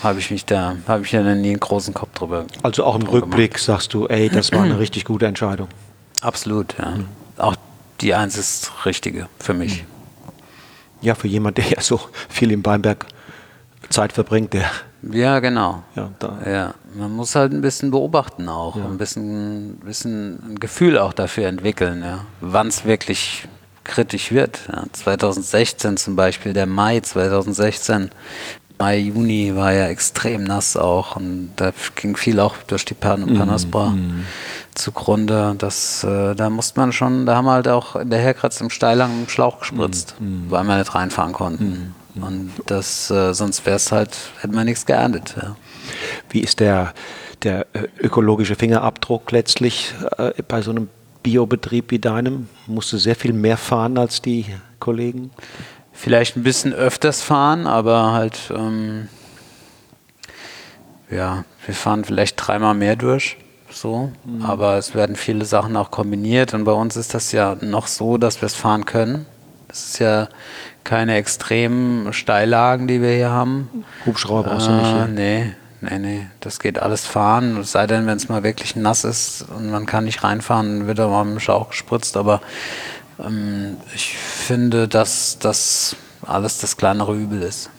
habe ich mich da, habe ich ja nie einen großen Kopf drüber. Also auch im Rückblick gemacht. sagst du, ey, das war eine richtig gute Entscheidung. Absolut, ja. Mhm. Auch die eins ist richtige für mich. Ja, für jemanden, der ja so viel im Weinberg Zeit verbringt, der. Ja, genau. Ja, ja, man muss halt ein bisschen beobachten auch, Ja. ein bisschen, bisschen ein Gefühl auch dafür entwickeln, ja, wann es wirklich kritisch wird. Ja. 2016 zum Beispiel, der Mai 2016, Mai, Juni war ja extrem nass auch und da ging viel auch durch die Pan Mhm, Panasbra zugrunde. Das, äh, da musste man schon, da haben wir halt auch in der Herkratz im Steilang einen Schlauch gespritzt, Mhm, weil wir nicht reinfahren konnten. Und das, äh, sonst wäre es halt, hätte man nichts geerntet. Ja. Wie ist der, der äh, ökologische Fingerabdruck letztlich äh, bei so einem Biobetrieb wie deinem? Musst du sehr viel mehr fahren als die Kollegen? Vielleicht ein bisschen öfters fahren, aber halt, ähm, ja, wir fahren vielleicht dreimal mehr durch, so. Aber es werden viele Sachen auch kombiniert und bei uns ist das ja noch so, dass wir es fahren können. Das ist ja keine extremen Steillagen, die wir hier haben. Hubschrauber brauchst du nicht Äh, hier. nee, nee, nee. Das geht alles fahren. Es sei denn, wenn es mal wirklich nass ist und man kann nicht reinfahren, wird er mal mit dem Schlauch gespritzt. Aber ähm, ich finde, dass das alles das kleinere Übel ist.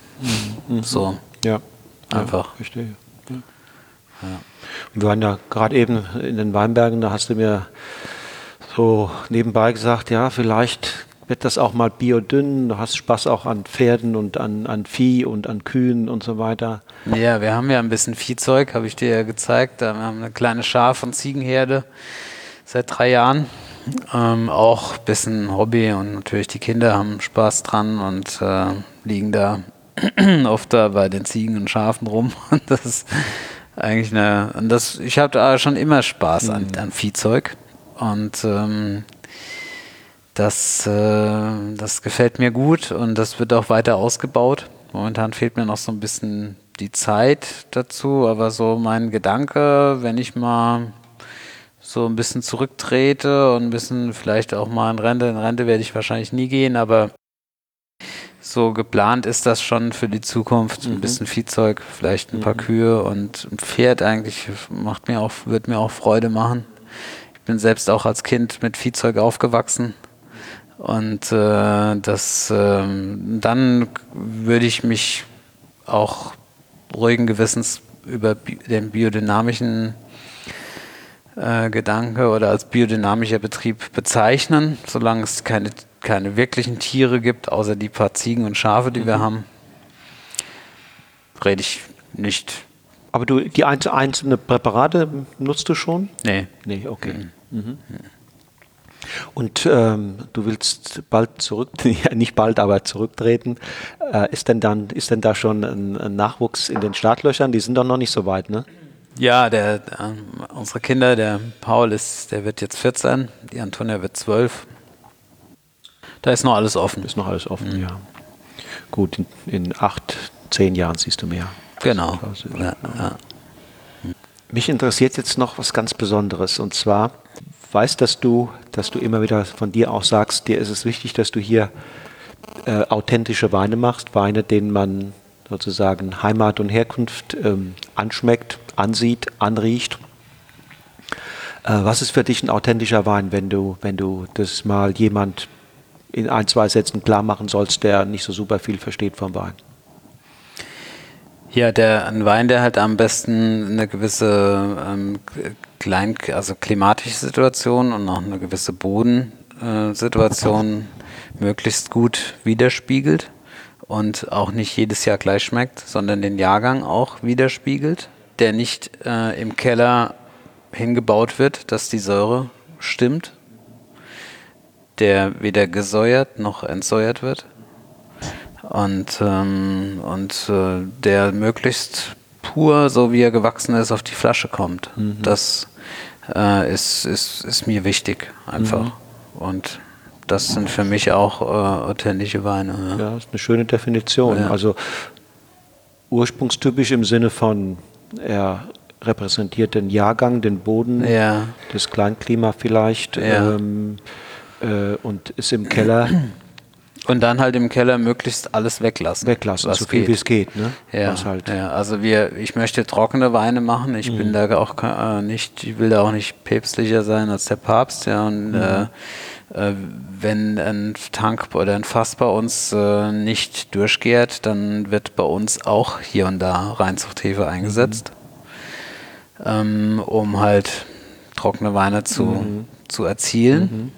So, Ja. Einfach. Ja, verstehe. Ja. Und wir waren ja gerade eben in den Weinbergen, da hast du mir so nebenbei gesagt, ja, vielleicht wird das auch mal biodünn, du hast Spaß auch an Pferden und an, an Vieh und an Kühen und so weiter. Ja, wir haben ja ein bisschen Viehzeug, habe ich dir ja gezeigt. Wir haben eine kleine Schaf- und Ziegenherde seit drei Jahren. Ähm, auch ein bisschen Hobby und natürlich die Kinder haben Spaß dran und äh, liegen da oft da bei den Ziegen und Schafen rum. Und das ist eigentlich eine. Und das, ich habe da schon immer Spaß an, an Viehzeug. Und ähm, das, äh, das gefällt mir gut und das wird auch weiter ausgebaut. Momentan fehlt mir noch so ein bisschen die Zeit dazu, aber so mein Gedanke, wenn ich mal so ein bisschen zurücktrete und ein bisschen vielleicht auch mal in Rente, in Rente werde ich wahrscheinlich nie gehen, aber so geplant ist das schon für die Zukunft. Ein bisschen Viehzeug, vielleicht ein paar Kühe und ein Pferd eigentlich macht mir auch, wird mir auch Freude machen. Ich bin selbst auch als Kind mit Viehzeug aufgewachsen. Und äh, das, ähm, dann würde ich mich auch ruhigen Gewissens über bi den biodynamischen äh, Gedanke oder als biodynamischer Betrieb bezeichnen, solange es keine, keine wirklichen Tiere gibt, außer die paar Ziegen und Schafe, die wir haben, rede ich nicht. Aber du, die einz- einzelnen Präparate nutzt du schon? Nee. Nee, okay. Mhm. Und ähm, du willst bald zurück, nicht bald, aber zurücktreten. Äh, ist, denn dann, ist denn da schon ein, ein Nachwuchs in den Startlöchern? Die sind doch noch nicht so weit, ne? Ja, der, ähm, unsere Kinder, der Paul ist, der wird jetzt 14, die Antonia wird 12. Da ist noch alles offen. Ist noch alles offen, ja. Gut, in, in acht, zehn Jahren siehst du mehr. Genau. Ja, ja. Mich interessiert jetzt noch was ganz Besonderes und zwar weiß, dass du, dass du immer wieder von dir auch sagst, dir ist es wichtig, dass du hier äh, authentische Weine machst, Weine, denen man sozusagen Heimat und Herkunft ähm, anschmeckt, ansieht, anriecht. Äh, was ist für dich ein authentischer Wein, wenn du, wenn du das mal jemand in ein, zwei Sätzen klar machen sollst, der nicht so super viel versteht vom Wein? Ja, der, ein Wein, der halt am besten eine gewisse ähm, klein, also klimatische Situation und auch eine gewisse Bodensituation Situation möglichst gut widerspiegelt und auch nicht jedes Jahr gleich schmeckt, sondern den Jahrgang auch widerspiegelt, der nicht äh, im Keller hingebaut wird, dass die Säure stimmt, der weder gesäuert noch entsäuert wird und, ähm, und äh, der möglichst pur, so wie er gewachsen ist, auf die Flasche kommt. Das äh, ist, ist, ist mir wichtig einfach. Und das sind für mich auch äh, authentische Weine. Ja. Ja, ist eine schöne Definition. Ja. Also ursprungstypisch im Sinne von, er repräsentiert den Jahrgang, den Boden, Ja. das Kleinklima vielleicht Ja. ähm, äh, und ist im Keller Und dann halt im Keller möglichst alles weglassen. Weglassen, so viel wie es geht. Ne? Ja, halt ja, also wir, ich möchte trockene Weine machen. Ich mhm. bin da auch äh, nicht, ich will da auch nicht päpstlicher sein als der Papst. Ja, und mhm. äh, äh, wenn ein Tank oder ein Fass bei uns äh, nicht durchgärt, dann wird bei uns auch hier und da Reinzuchthefe eingesetzt, mhm. ähm, um halt trockene Weine zu, mhm. zu erzielen.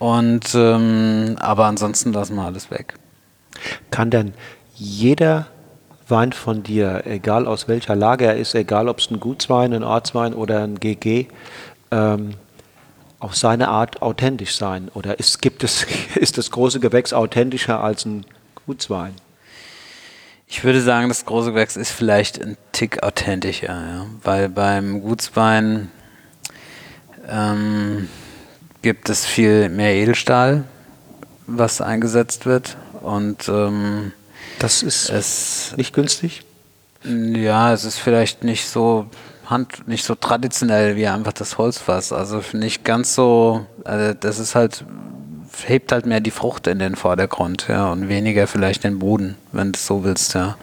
Und ähm, aber ansonsten lassen wir alles weg. Kann denn jeder Wein von dir, egal aus welcher Lage er ist, egal ob es ein Gutswein, ein Ortswein oder ein GG, ähm, auf seine Art authentisch sein? Oder ist, gibt es, ist das große Gewächs authentischer als ein Gutswein? Ich würde sagen, das große Gewächs ist vielleicht ein Tick authentischer, ja? weil beim Gutswein ähm, gibt es viel mehr Edelstahl, was eingesetzt wird. Und ähm, das ist es, nicht günstig? Ja, es ist vielleicht nicht so Hand, nicht so traditionell wie einfach das Holzfass. Also nicht ganz so, also das ist halt, hebt halt mehr die Frucht in den Vordergrund, ja, und weniger vielleicht den Boden, wenn du es so willst, ja.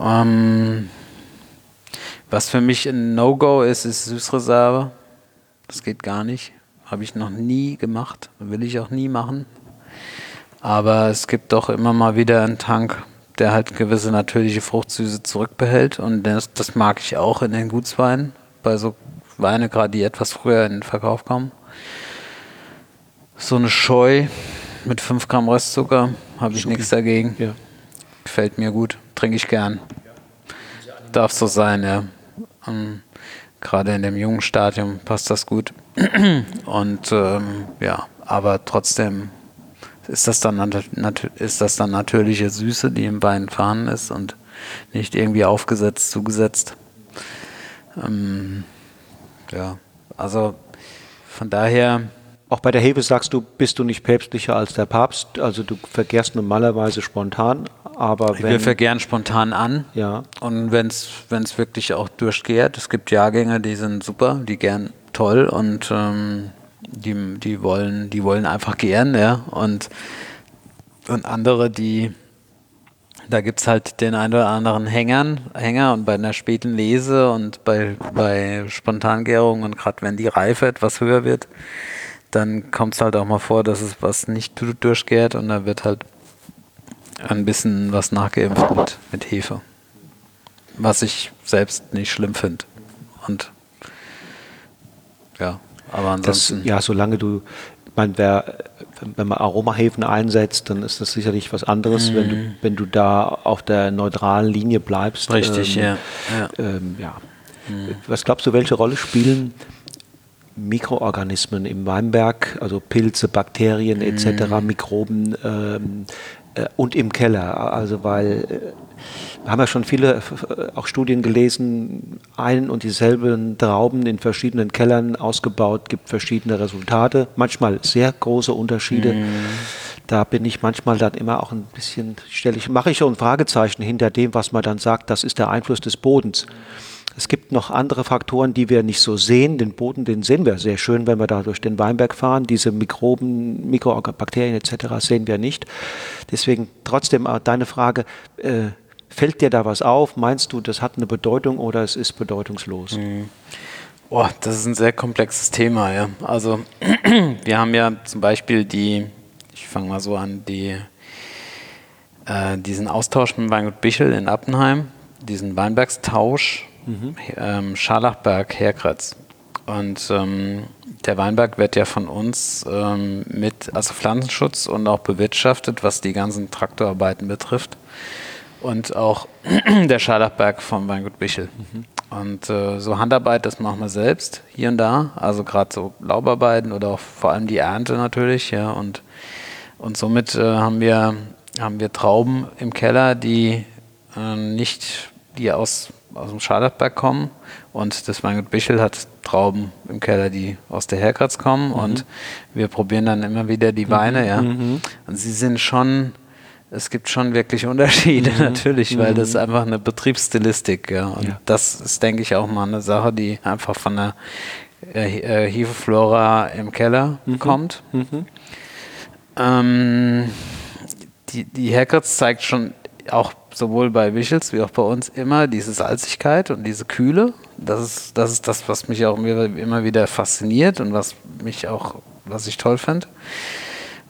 Ähm, was für mich ein No-Go ist, ist Süßreserve. Das geht gar nicht. Habe ich noch nie gemacht. Will ich auch nie machen. Aber es gibt doch immer mal wieder einen Tank, der halt gewisse natürliche Fruchtsüße zurückbehält. Und das, das mag ich auch in den Gutsweinen, bei so Weine gerade, die etwas früher in den Verkauf kommen. So eine Scheu mit 5 Gramm Röstzucker habe ich nichts dagegen. Ja. Gefällt mir gut, trinke ich gern. Darf so sein, ja. Ähm, gerade in dem jungen Stadium passt das gut. Und ähm, ja, aber trotzdem ist das dann, ist das dann natürliche Süße, die im Wein vorhanden ist und nicht irgendwie aufgesetzt, zugesetzt. Ähm, ja, also von daher. Auch bei der Hefe sagst du, bist du nicht päpstlicher als der Papst, also du verkehrst normalerweise spontan, aber wenn... Wir verkehren spontan an. Ja. Und wenn es wirklich auch durchgeht, es gibt Jahrgänge, die sind super, die gern toll und ähm, die, die wollen, die wollen einfach gern, ja. Und, und andere, die, da gibt es halt den einen oder anderen Hängern, Hänger und bei einer späten Lese und bei, bei Spontangärung und gerade wenn die Reife etwas höher wird, dann kommt es halt auch mal vor, dass es was nicht durchgärt und da wird halt ein bisschen was nachgeimpft mit, mit Hefe. Was ich selbst nicht schlimm finde. Und ja, aber ansonsten. Das, ja, solange du, ich meine, wer, wenn man Aromahefen einsetzt, dann ist das sicherlich was anderes, mhm. wenn, du, mhm. wenn du da auf der neutralen Linie bleibst. Richtig, ähm, ja. Ja. Ähm, ja. Mhm. Was glaubst du, welche Rolle spielen Mikroorganismen im Weinberg, also Pilze, Bakterien etc., mhm. Mikroben ähm, äh, und im Keller? Also weil äh, wir haben ja schon viele äh, auch Studien gelesen, ein und dieselben Trauben in verschiedenen Kellern ausgebaut, gibt verschiedene Resultate, manchmal sehr große Unterschiede. Mm. Da bin ich manchmal dann immer auch ein bisschen, stelle ich, mache ich schon ein Fragezeichen hinter dem, was man dann sagt, das ist der Einfluss des Bodens. Es gibt noch andere Faktoren, die wir nicht so sehen. Den Boden, den sehen wir sehr schön, wenn wir da durch den Weinberg fahren. Diese Mikroben, Mikrobakterien etc. sehen wir nicht. Deswegen trotzdem äh, deine Frage, äh, Fällt dir da was auf? Meinst du, das hat eine Bedeutung oder es ist bedeutungslos? Mhm. Oh, das ist ein sehr komplexes Thema, ja. Also wir haben ja zum Beispiel die, ich fange mal so an, die, äh, diesen Austausch mit Weingut Bichel in Appenheim, diesen Weinbergstausch, mhm. ähm, Scharlachberg, Herkratz. Und ähm, der Weinberg wird ja von uns ähm, mit, also Pflanzenschutz und auch bewirtschaftet, was die ganzen Traktorarbeiten betrifft und auch der Scharlachberg vom Weingut Bichel. Mhm. Und äh, so Handarbeit, das machen wir selbst hier und da. Also gerade so Laubarbeiten oder auch vor allem die Ernte natürlich. Ja, und, und somit äh, haben, wir, haben wir Trauben im Keller, die äh, nicht die aus, aus dem Scharlachberg kommen. Und das Weingut Bichel hat Trauben im Keller, die aus der Herkratz kommen. Mhm. Und wir probieren dann immer wieder die Weine. Mhm. Ja. Mhm. Und sie sind schon es gibt schon wirklich Unterschiede mhm. natürlich, weil mhm. das ist einfach eine Betriebsstilistik. Ja. Und ja. das ist, denke ich, auch mal eine Sache, die einfach von der äh, äh Hefeflora im Keller mhm. kommt. Mhm. Ähm, die, die Herkritz zeigt schon auch sowohl bei Wichels wie auch bei uns immer diese Salzigkeit und diese Kühle. Das ist das, ist das was mich auch immer wieder fasziniert und was mich auch, was ich toll finde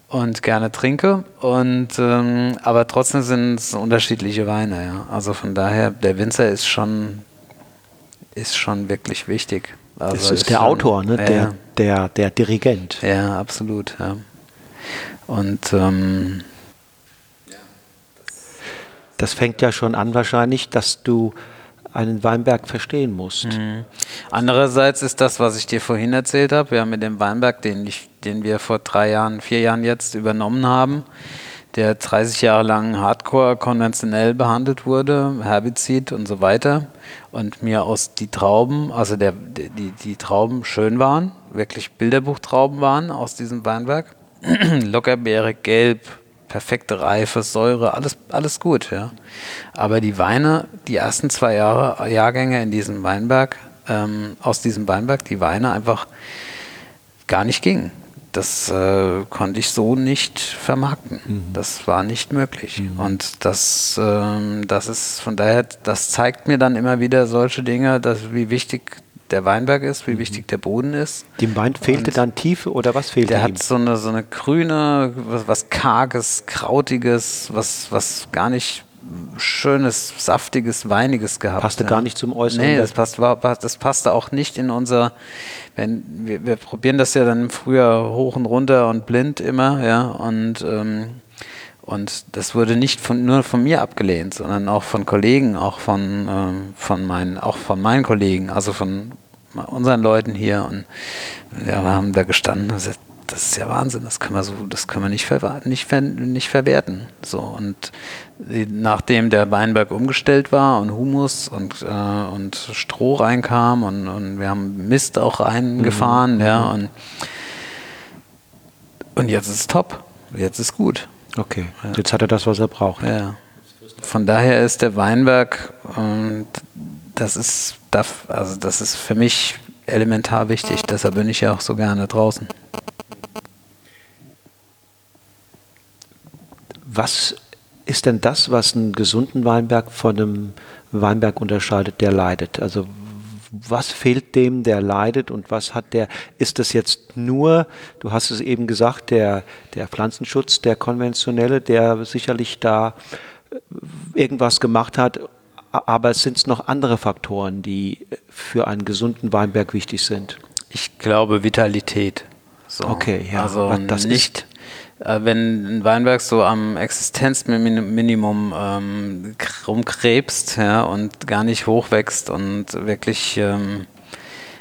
und gerne trinke. Und ähm, aber trotzdem sind es unterschiedliche Weine, ja. Also von daher, der Winzer ist schon, ist schon wirklich wichtig. Also das ist, ist der schon, Autor, ne? Ja, der, der, der Dirigent. Ja, absolut, ja. Und ähm, das fängt ja schon an wahrscheinlich, dass du einen Weinberg verstehen musst. Mhm. Andererseits ist das, was ich dir vorhin erzählt habe, ja, mit dem Weinberg, den, ich, den wir vor drei Jahren, vier Jahren jetzt übernommen haben, der 30 Jahre lang hardcore konventionell behandelt wurde, Herbizid und so weiter, und mir aus die Trauben, also der, die, die Trauben schön waren, wirklich Bilderbuchtrauben waren aus diesem Weinberg, lockerbeere, gelb, perfekte Reife, Säure, alles, alles gut, ja. Aber die Weine, die ersten zwei Jahre, Jahrgänge in diesem Weinberg, ähm, aus diesem Weinberg, die Weine einfach gar nicht gingen. Das äh, konnte ich so nicht vermarkten. Mhm. Das war nicht möglich. Mhm. Und das, ähm, das ist von daher, das zeigt mir dann immer wieder solche Dinge, dass, wie wichtig der Weinberg ist, wie mhm. wichtig der Boden ist. Dem Wein fehlte und dann Tiefe oder was fehlte der ihm? Der hat so eine, so eine grüne, was, was karges, krautiges, was, was gar nicht schönes, saftiges, weiniges gehabt. Passte ja. gar nicht zum Äußeren. Nee, das, passt, war, das passte auch nicht in unser, wenn, wir, wir probieren das ja dann früher hoch und runter und blind immer, ja, und ähm, und das wurde nicht von, nur von mir abgelehnt, sondern auch von Kollegen, auch von, ähm, von meinen, auch von meinen Kollegen, also von unseren Leuten hier. Und ja, wir haben da gestanden und gesagt, das ist ja Wahnsinn, das können wir so, das können wir nicht, ver nicht, ver nicht verwerten. So und nachdem der Weinberg umgestellt war und Humus und, äh, und Stroh reinkam und, und wir haben Mist auch reingefahren, mhm. ja, mhm. und, und jetzt ist es top. Jetzt ist gut. Okay, ja. jetzt hat er das, was er braucht. Ja. Von daher ist der Weinberg, das ist, also das ist für mich elementar wichtig. Deshalb bin ich ja auch so gerne draußen. Was ist denn das, was einen gesunden Weinberg von einem Weinberg unterscheidet, der leidet? Also was fehlt dem, der leidet und was hat der, ist das jetzt nur, du hast es eben gesagt, der, der Pflanzenschutz, der konventionelle, der sicherlich da äh, irgendwas gemacht hat, aber es sind noch andere Faktoren, die für einen gesunden Weinberg wichtig sind. Ich glaube Vitalität. So. Okay, ja. Also das nicht wenn ein Weinberg so am Existenzminimum ähm, rumkrebst ja, und gar nicht hochwächst und wirklich ähm,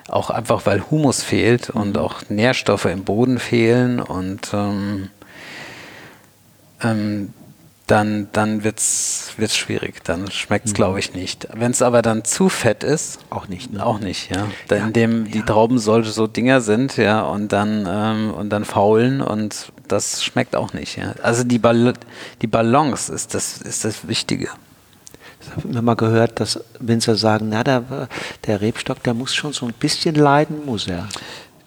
auch einfach, weil Humus fehlt und mhm. auch Nährstoffe im Boden fehlen und ähm, ähm, dann, dann wird es schwierig. Dann schmeckt es, mhm. glaube ich, nicht. Wenn es aber dann zu fett ist, auch nicht. Ne? Auch nicht, ja. ja Indem die Trauben solche so Dinger sind, ja, und dann, ähm, und dann faulen und das schmeckt auch nicht, ja. Also die, Bal die Balance ist das, ist das Wichtige. Ich habe immer mal gehört, dass Winzer sagen, na, der, der Rebstock, der muss schon so ein bisschen leiden, muss er.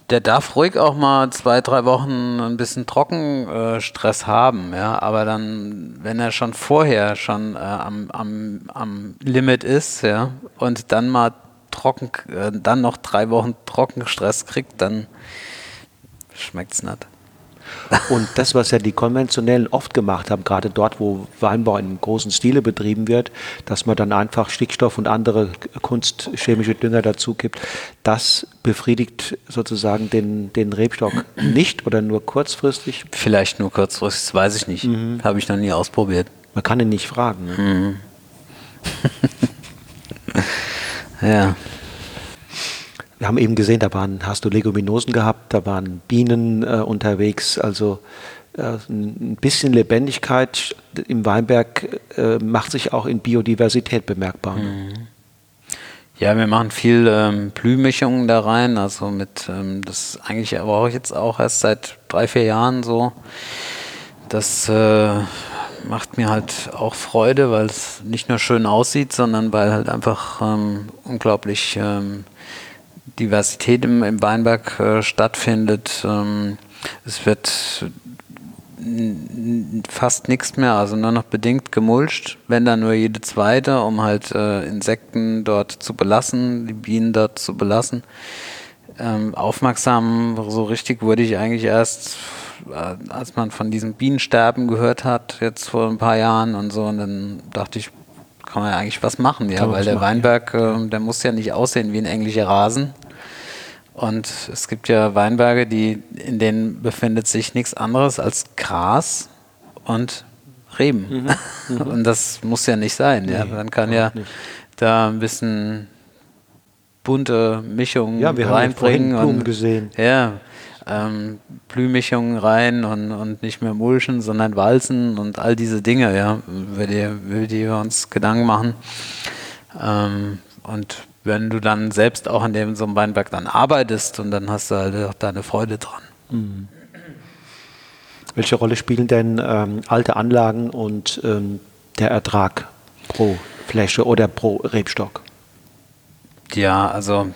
Der darf ruhig auch mal zwei, drei Wochen ein bisschen Trockenstress äh, haben, ja. Aber dann, wenn er schon vorher schon äh, am, am, am Limit ist, ja, und dann mal trocken, äh, dann noch drei Wochen Trockenstress kriegt, dann schmeckt es nicht. Und das, was ja die Konventionellen oft gemacht haben, gerade dort, wo Weinbau in großen Stile betrieben wird, dass man dann einfach Stickstoff und andere kunstchemische Dünger dazu gibt, das befriedigt sozusagen den, den Rebstock nicht oder nur kurzfristig? Vielleicht nur kurzfristig, das weiß ich nicht. Mhm. Habe ich noch nie ausprobiert. Man kann ihn nicht fragen. Ne? Mhm. ja wir haben eben gesehen, da waren, hast du Leguminosen gehabt, da waren Bienen äh, unterwegs, also äh, ein bisschen Lebendigkeit im Weinberg äh, macht sich auch in Biodiversität bemerkbar. Mhm. Ja, wir machen viel ähm, Blühmischungen da rein, also mit, ähm, das eigentlich aber auch jetzt auch erst seit drei, vier Jahren so. Das äh, macht mir halt auch Freude, weil es nicht nur schön aussieht, sondern weil halt einfach ähm, unglaublich ähm, Diversität im, im Weinberg äh, stattfindet. Ähm, es wird fast nichts mehr, also nur noch bedingt gemulcht, wenn dann nur jede zweite, um halt äh, Insekten dort zu belassen, die Bienen dort zu belassen. Ähm, aufmerksam, so richtig wurde ich eigentlich erst, äh, als man von diesem Bienensterben gehört hat, jetzt vor ein paar Jahren und so, und dann dachte ich, kann man ja eigentlich was machen, ja, weil der machen, Weinberg, ja. äh, der muss ja nicht aussehen wie ein englischer Rasen. Und es gibt ja Weinberge, die, in denen befindet sich nichts anderes als Gras und Reben. Mhm. Mhm. Und das muss ja nicht sein. Nee, ja. Man kann ja nicht. da ein bisschen bunte Mischungen ja, wir reinbringen. Haben ja Blumen gesehen. Ja, ähm, Blühmischungen rein und, und nicht mehr mulchen, sondern walzen und all diese Dinge, ja, über die, über die wir uns Gedanken machen. Ähm, und wenn du dann selbst auch an dem so einem Weinberg dann arbeitest und dann hast du halt auch deine Freude dran. Mhm. Welche Rolle spielen denn ähm, alte Anlagen und ähm, der Ertrag pro Fläche oder pro Rebstock? Ja, also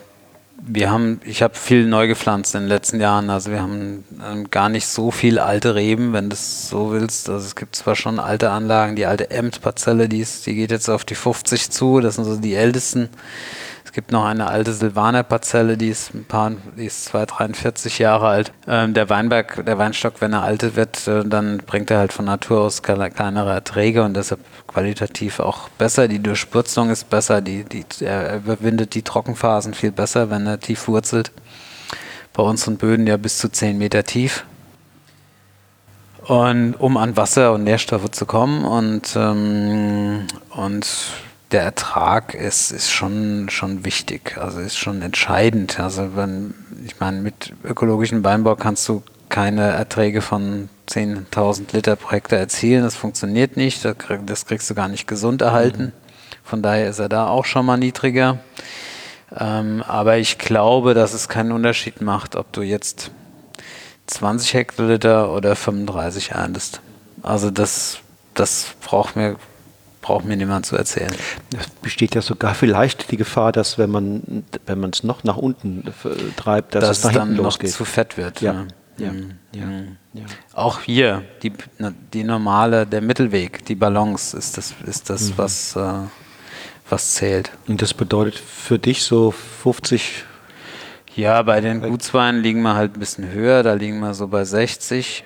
wir haben, ich habe viel neu gepflanzt in den letzten Jahren. Also wir haben ähm, gar nicht so viel alte Reben, wenn du es so willst. Also es gibt zwar schon alte Anlagen, die alte Emt-Parzelle, die, die geht jetzt auf die 50 zu. Das sind so die ältesten. Es gibt noch eine alte Silvaner-Parzelle, die ist ein paar, die ist 243 Jahre alt. Ähm, der Weinberg, der Weinstock, wenn er alt wird, äh, dann bringt er halt von Natur aus kleinere Erträge und deshalb qualitativ auch besser. Die Durchspritzung ist besser, die, die, er überwindet die Trockenphasen viel besser, wenn er tief wurzelt. Bei unseren Böden ja bis zu 10 Meter tief. Und um an Wasser und Nährstoffe zu kommen und, ähm, und der Ertrag ist, ist schon, schon wichtig, also ist schon entscheidend. Also wenn, ich meine, mit ökologischem Weinbau kannst du keine Erträge von 10.000 Liter pro Hektar erzielen. Das funktioniert nicht. Das kriegst du gar nicht gesund erhalten. Mhm. Von daher ist er da auch schon mal niedriger. Ähm, aber ich glaube, dass es keinen Unterschied macht, ob du jetzt 20 Hektoliter oder 35 erntest. Also das, das braucht mir braucht mir niemand zu erzählen. Es besteht ja sogar vielleicht die Gefahr, dass wenn man wenn man es noch nach unten treibt, dass, dass es nach dann noch losgeht. zu fett wird. Ja. Ja. Mhm. Ja. Mhm. ja. Auch hier die, die normale, der Mittelweg, die Balance ist das, ist das mhm. was, äh, was zählt. Und das bedeutet für dich so 50 ja, bei den Gutsweinen liegen wir halt ein bisschen höher, da liegen wir so bei 60,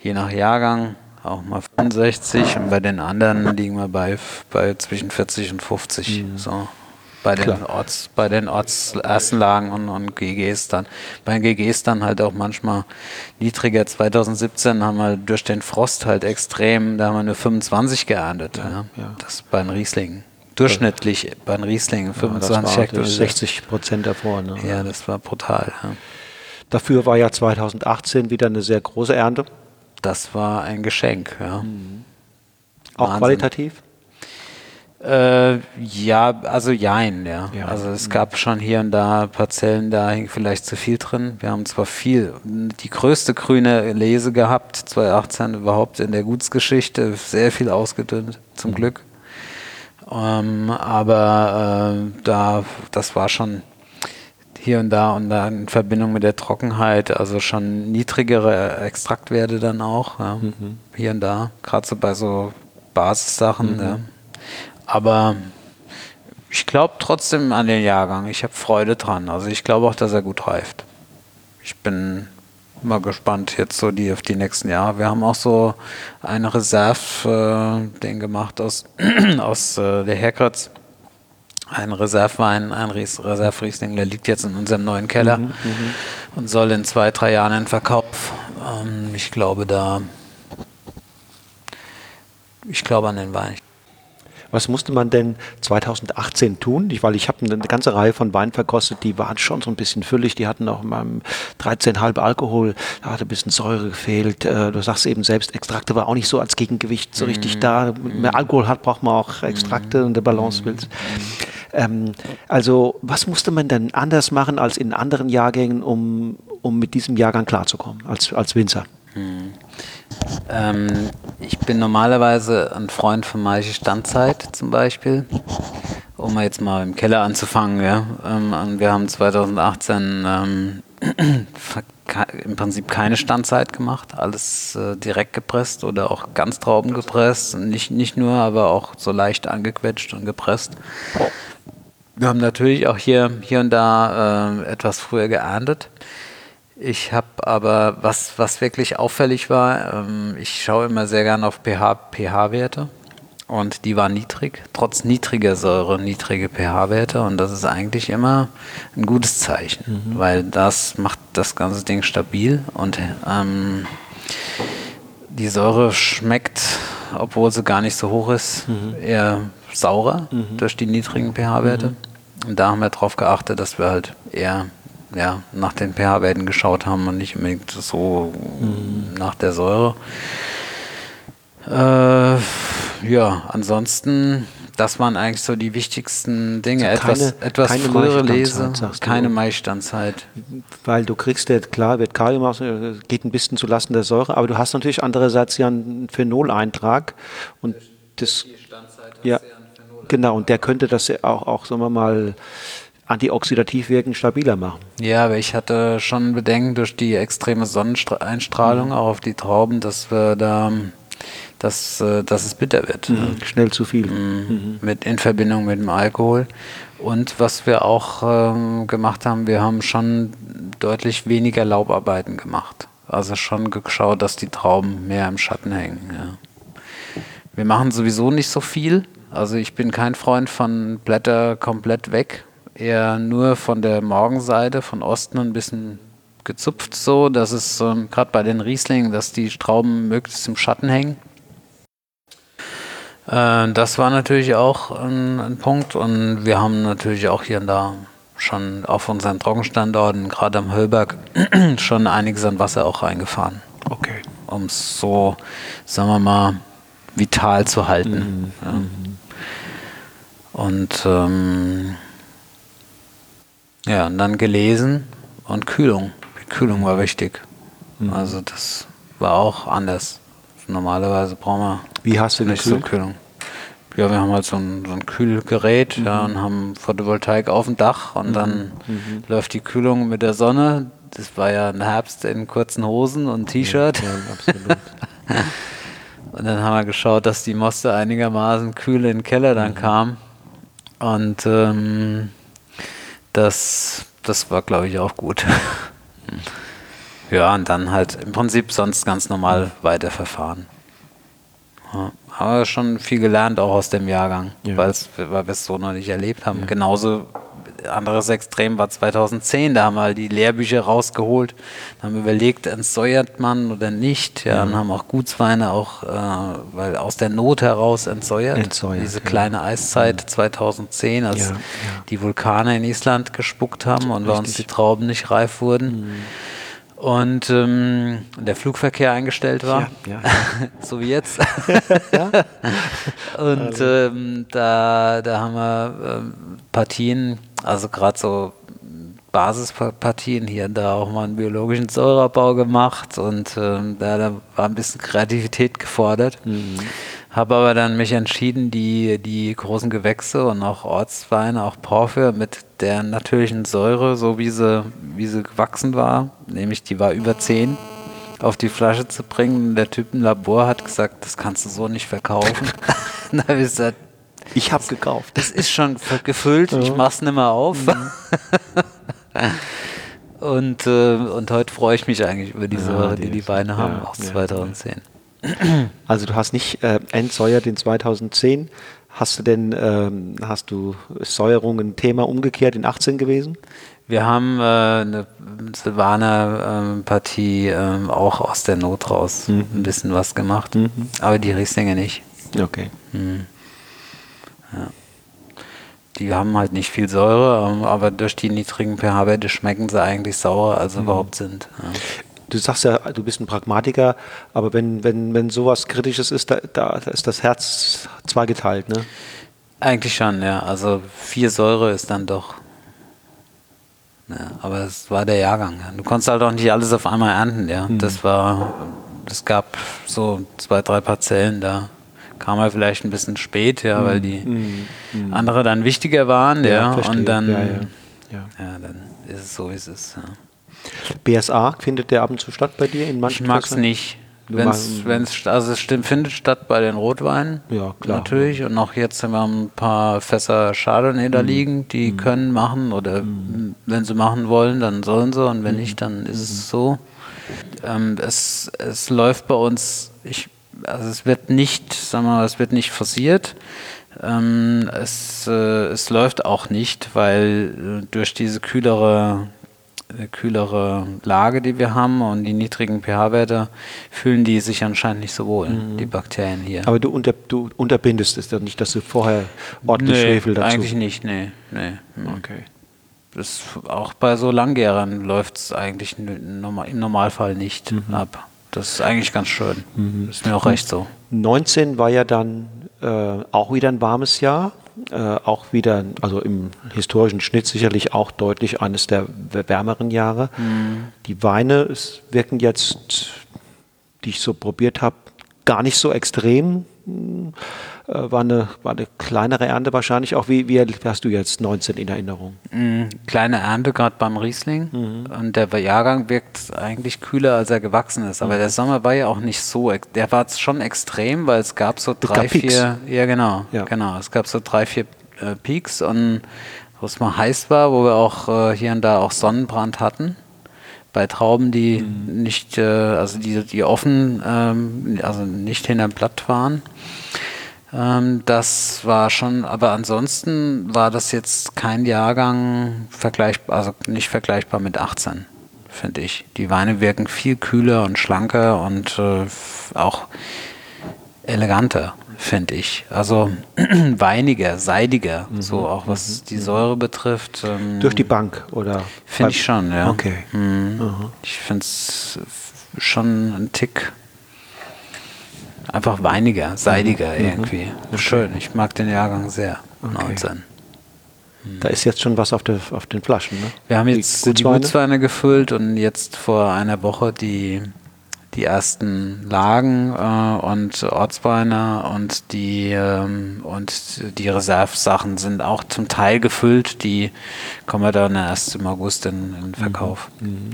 je nach Jahrgang auch mal 65 und bei den anderen liegen wir bei, bei zwischen 40 und 50. Mhm. So. Bei den Klar. Orts, bei den Ortserstenlagen und, und GGs dann. Bei den GGs dann halt auch manchmal niedriger. 2017 haben wir durch den Frost halt extrem, da haben wir nur 25 geerntet. Ja, ja. ja. Das bei den Rieslingen. Durchschnittlich bei den Rieslingen 25 ja, Hektoliter. 60 Prozent davor. Ne? Ja, das war brutal. Ja. Dafür war ja 2018 wieder eine sehr große Ernte das war ein Geschenk. Ja. Mhm. Auch Wahnsinn. qualitativ? Äh, ja, also jein, ja. ja. Also es mhm. gab schon hier und da Parzellen, da hing vielleicht zu viel drin. Wir haben zwar viel, die größte grüne Lese gehabt, 2018 überhaupt in der Gutsgeschichte, sehr viel ausgedünnt, zum mhm. Glück. Ähm, aber äh, da, das war schon hier und da und dann in Verbindung mit der Trockenheit, also schon niedrigere Extraktwerte dann auch, ja. mhm. hier und da, gerade so bei so Basissachen. Mhm. Ja. Aber ich glaube trotzdem an den Jahrgang. Ich habe Freude dran. Also ich glaube auch, dass er gut reift. Ich bin mal gespannt jetzt so die auf die nächsten Jahre. Wir haben auch so eine Reserve äh, den gemacht aus aus äh, der Herkratz ein Reservewein, ein Reservriesling, der liegt jetzt in unserem neuen Keller mhm, mhm, und soll in zwei, drei Jahren in Verkauf. Ähm, ich glaube da, ich glaube an den Wein. Was musste man denn 2018 tun? Ich, weil ich habe eine ganze Reihe von Weinen verkostet, die waren schon so ein bisschen füllig, die hatten auch mal 13,5 Alkohol, da hatte ein bisschen Säure gefehlt. Äh, du sagst eben selbst, Extrakte war auch nicht so als Gegengewicht so richtig mm. da. Wenn man Alkohol hat, braucht man auch Extrakte und der Balance willst. Ähm, also was musste man denn anders machen als in anderen Jahrgängen, um, um mit diesem Jahrgang klarzukommen, als, als Winzer? Hm. Ähm, ich bin normalerweise ein Freund von Maische Standzeit zum Beispiel, um jetzt mal im Keller anzufangen. Ja. Ähm, wir haben 2018 ähm, im Prinzip keine Standzeit gemacht, alles äh, direkt gepresst oder auch ganz Trauben gepresst. Nicht, nicht nur, aber auch so leicht angequetscht und gepresst. Wir haben natürlich auch hier, hier und da äh, etwas früher geerntet. Ich habe aber, was, was wirklich auffällig war, ähm, ich schaue immer sehr gerne auf pH-werte. pH und die war niedrig, trotz niedriger Säure, niedrige pH-Werte und das ist eigentlich immer ein gutes Zeichen, mhm. weil das macht das ganze Ding stabil und ähm, die Säure schmeckt, obwohl sie gar nicht so hoch ist, mhm. eher saurer mhm. durch die niedrigen pH-Werte. Und da haben wir darauf geachtet, dass wir halt eher ja, nach den pH-Werten geschaut haben und nicht unbedingt so mhm. nach der Säure. Äh, ja, ansonsten, das waren eigentlich so die wichtigsten Dinge. Also keine, etwas etwas keine frühere Lese, keine Maistandzeit. Weil du kriegst ja, klar, wird Kalium aus, äh, geht ein bisschen zulasten der Säure, aber du hast natürlich andererseits ja einen Phenoleintrag und das, ja, genau, und der könnte das auch, auch sagen wir mal, antioxidativ wirken stabiler machen. Ja, aber ich hatte schon Bedenken durch die extreme Sonneneinstrahlung mhm. auch auf die Trauben, dass wir da dass, äh, dass es bitter wird. Mhm. Schnell zu viel. Mhm. mhm. Mit, in Verbindung mit dem Alkohol. Und was wir auch ähm, gemacht haben, wir haben schon deutlich weniger Laubarbeiten gemacht. Also schon geschaut, dass die Trauben mehr im Schatten hängen. Ja. Wir machen sowieso nicht so viel. Also ich bin kein Freund von Blätter komplett weg. Eher nur von der Morgenseite, von Osten ein bisschen gezupft so, dass es ähm, gerade bei den Rieslingen, dass die Trauben möglichst im Schatten hängen. Äh, das war natürlich auch ein, ein, Punkt und wir haben natürlich auch hier und da schon auf unseren Trockenstandorten, gerade am Höllberg, schon einiges an Wasser auch reingefahren. Okay. Um es so, sagen wir mal, vital zu halten. Mhm. Ja. Und ähm, ja, und dann gelesen und Kühlung. Die Kühlung war wichtig. Mhm. Also das war auch anders. Normalerweise brauchen wir Wie hast du nicht gekühlt? so Kühlung. Ja, wir haben halt so ein, so ein Kühlgerät mhm. ja, und haben Photovoltaik auf dem Dach und mhm. dann mhm. läuft die Kühlung mit der Sonne. Das war ja ein Herbst in kurzen Hosen und T-Shirt. Ja, ja, absolut. und dann haben wir geschaut, dass die Moste einigermaßen kühl in den Keller dann mhm. kam. Und ähm, das, das war, glaube ich, auch gut. Ja, und dann halt im Prinzip sonst ganz normal weiterverfahren. Ja, aber schon viel gelernt auch aus dem Jahrgang, ja. weil wir es so noch nicht erlebt haben. Ja. Genauso anderes Extrem war 2010, da haben wir halt die Lehrbücher rausgeholt, haben überlegt, entsäuert man oder nicht. Ja, mhm. und haben auch Gutsweine auch, äh, weil aus der Not heraus entsäuert. entsäuert Diese kleine Eiszeit mhm. 2010, als die Vulkane in Island gespuckt haben und bei uns die Trauben nicht reif wurden. Mhm und ähm, der Flugverkehr eingestellt war, ja, ja. so wie jetzt. und ähm, da, da haben wir ähm, Partien, also gerade so Basispartien hier und da auch mal einen biologischen Säureabbau gemacht und ähm, da, da, war ein bisschen Kreativität gefordert. Mhm. Habe aber dann mich entschieden, die, die großen Gewächse und auch Ortsweine, auch Porphyr mit der natürlichen Säure, so wie sie, wie sie gewachsen war, nämlich die war über 10, auf die Flasche zu bringen. Der Typ im Labor hat gesagt, das kannst du so nicht verkaufen. da habe ich gesagt, ich habe gekauft. Das ist schon gefüllt, ja. ich mach's nicht mehr auf. Mhm. und, äh, und heute freue ich mich eigentlich über die Säure, ja, die die Weine haben ja, aus 2010. Also du hast nicht äh, entsäuert in 2010. Hast du denn, ähm, hast du Säuerung ein Thema umgekehrt in 18 gewesen? Wir haben äh, eine Silvaner-Partie äh, auch aus der Not raus mhm. ein bisschen was gemacht, mhm. aber die Rieslinge nicht. Okay. Mhm. Ja. Die haben halt nicht viel Säure, ähm, aber durch die niedrigen pH-Werte schmecken sie eigentlich sauer, als sie mhm. überhaupt sind. Ja du sagst ja, du bist ein Pragmatiker, aber wenn, wenn, wenn sowas Kritisches ist, da, da, ist das Herz zweigeteilt, ne? Eigentlich schon, ja. Also vier Säure ist dann doch. Ja, aber es war der Jahrgang. Ja. Du konntest halt auch nicht alles auf einmal ernten, ja. Mhm. Das war, es gab so zwei, drei Parzellen, da kam er vielleicht ein bisschen spät, ja, mhm. weil die mhm. mhm. andere dann wichtiger waren, ja. und dann, ja, ja. dann ist es so, wie es ist. BSA findet der ab und zu statt bei dir in manchen Ich mag es nicht. Wenn's, magst- wenn's, also es stimmt, findet statt bei den Rotweinen. Ja, klar. Natürlich. Und auch jetzt haben wir ein paar Fässer Chardonnay Mhm. da liegen, die können machen oder wenn sie machen wollen, dann sollen sie und wenn Mhm. nicht, dann ist es so. Ähm, es, es läuft bei uns, ich, also es wird nicht, sagen wir mal, es wird nicht forciert. Ähm, es, äh, es läuft auch nicht, weil äh, durch diese kühlere äh, kühlere Lage, die wir haben und die niedrigen pH-Werte, fühlen die sich anscheinend nicht so wohl, die Bakterien hier. Mhm. Aber du, unter, du unterbindest es dann nicht, dass du vorher ordentlich nee, Schwefel dazu... eigentlich nicht, nee. nee. hm. Okay. Das, auch bei so Langgärern läuft es eigentlich im Normalfall nicht Mhm. ab. Das ist eigentlich ganz schön. Ist mir auch recht so. 19 war ja dann äh, auch wieder ein warmes Jahr. Äh, auch wieder, also im historischen Schnitt sicherlich auch deutlich eines der wärmeren Jahre. Die Weine es wirken jetzt, die ich so probiert habe, gar nicht so extrem. Äh, war, eine, war eine kleinere Ernte wahrscheinlich auch. Wie, wie hast du jetzt 19 in Erinnerung? Mm, Kleine Ernte gerade beim Riesling Mhm. und der Jahrgang wirkt eigentlich kühler, als er gewachsen ist. Mhm. Aber der Sommer war ja auch nicht so, der war schon extrem, weil es gab so drei, gab Peaks. vier, ja genau, Ja. genau, es gab so drei, vier äh, Peaks und wo es mal heiß war, wo wir auch äh, hier und da auch Sonnenbrand hatten. Bei Trauben, die Mhm. nicht, äh, also die, die offen, ähm, also nicht hinterm Blatt waren. Ähm, das war schon, aber ansonsten war das jetzt kein Jahrgang vergleichbar, also nicht vergleichbar mit 18, finde ich. Die Weine wirken viel kühler und schlanker und äh, auch eleganter, finde ich. Also weiniger, seidiger, so auch was die Säure betrifft. Ähm, Durch die Bank oder? Finde ich schon, ja. Okay. Mhm. Ich finde es schon ein Tick einfach weiniger, seidiger Mhm. irgendwie. Schön, ich mag den Jahrgang sehr. 19. Da ist jetzt schon was auf, der, auf den Flaschen, ne? Wir haben jetzt die Gutsweine? Gutsweine gefüllt und jetzt vor einer Woche die, die ersten Lagen äh, und Ortsweine und die, ähm, und die Reservesachen sind auch zum Teil gefüllt. Die kommen wir dann erst im August in, in Verkauf. Mhm.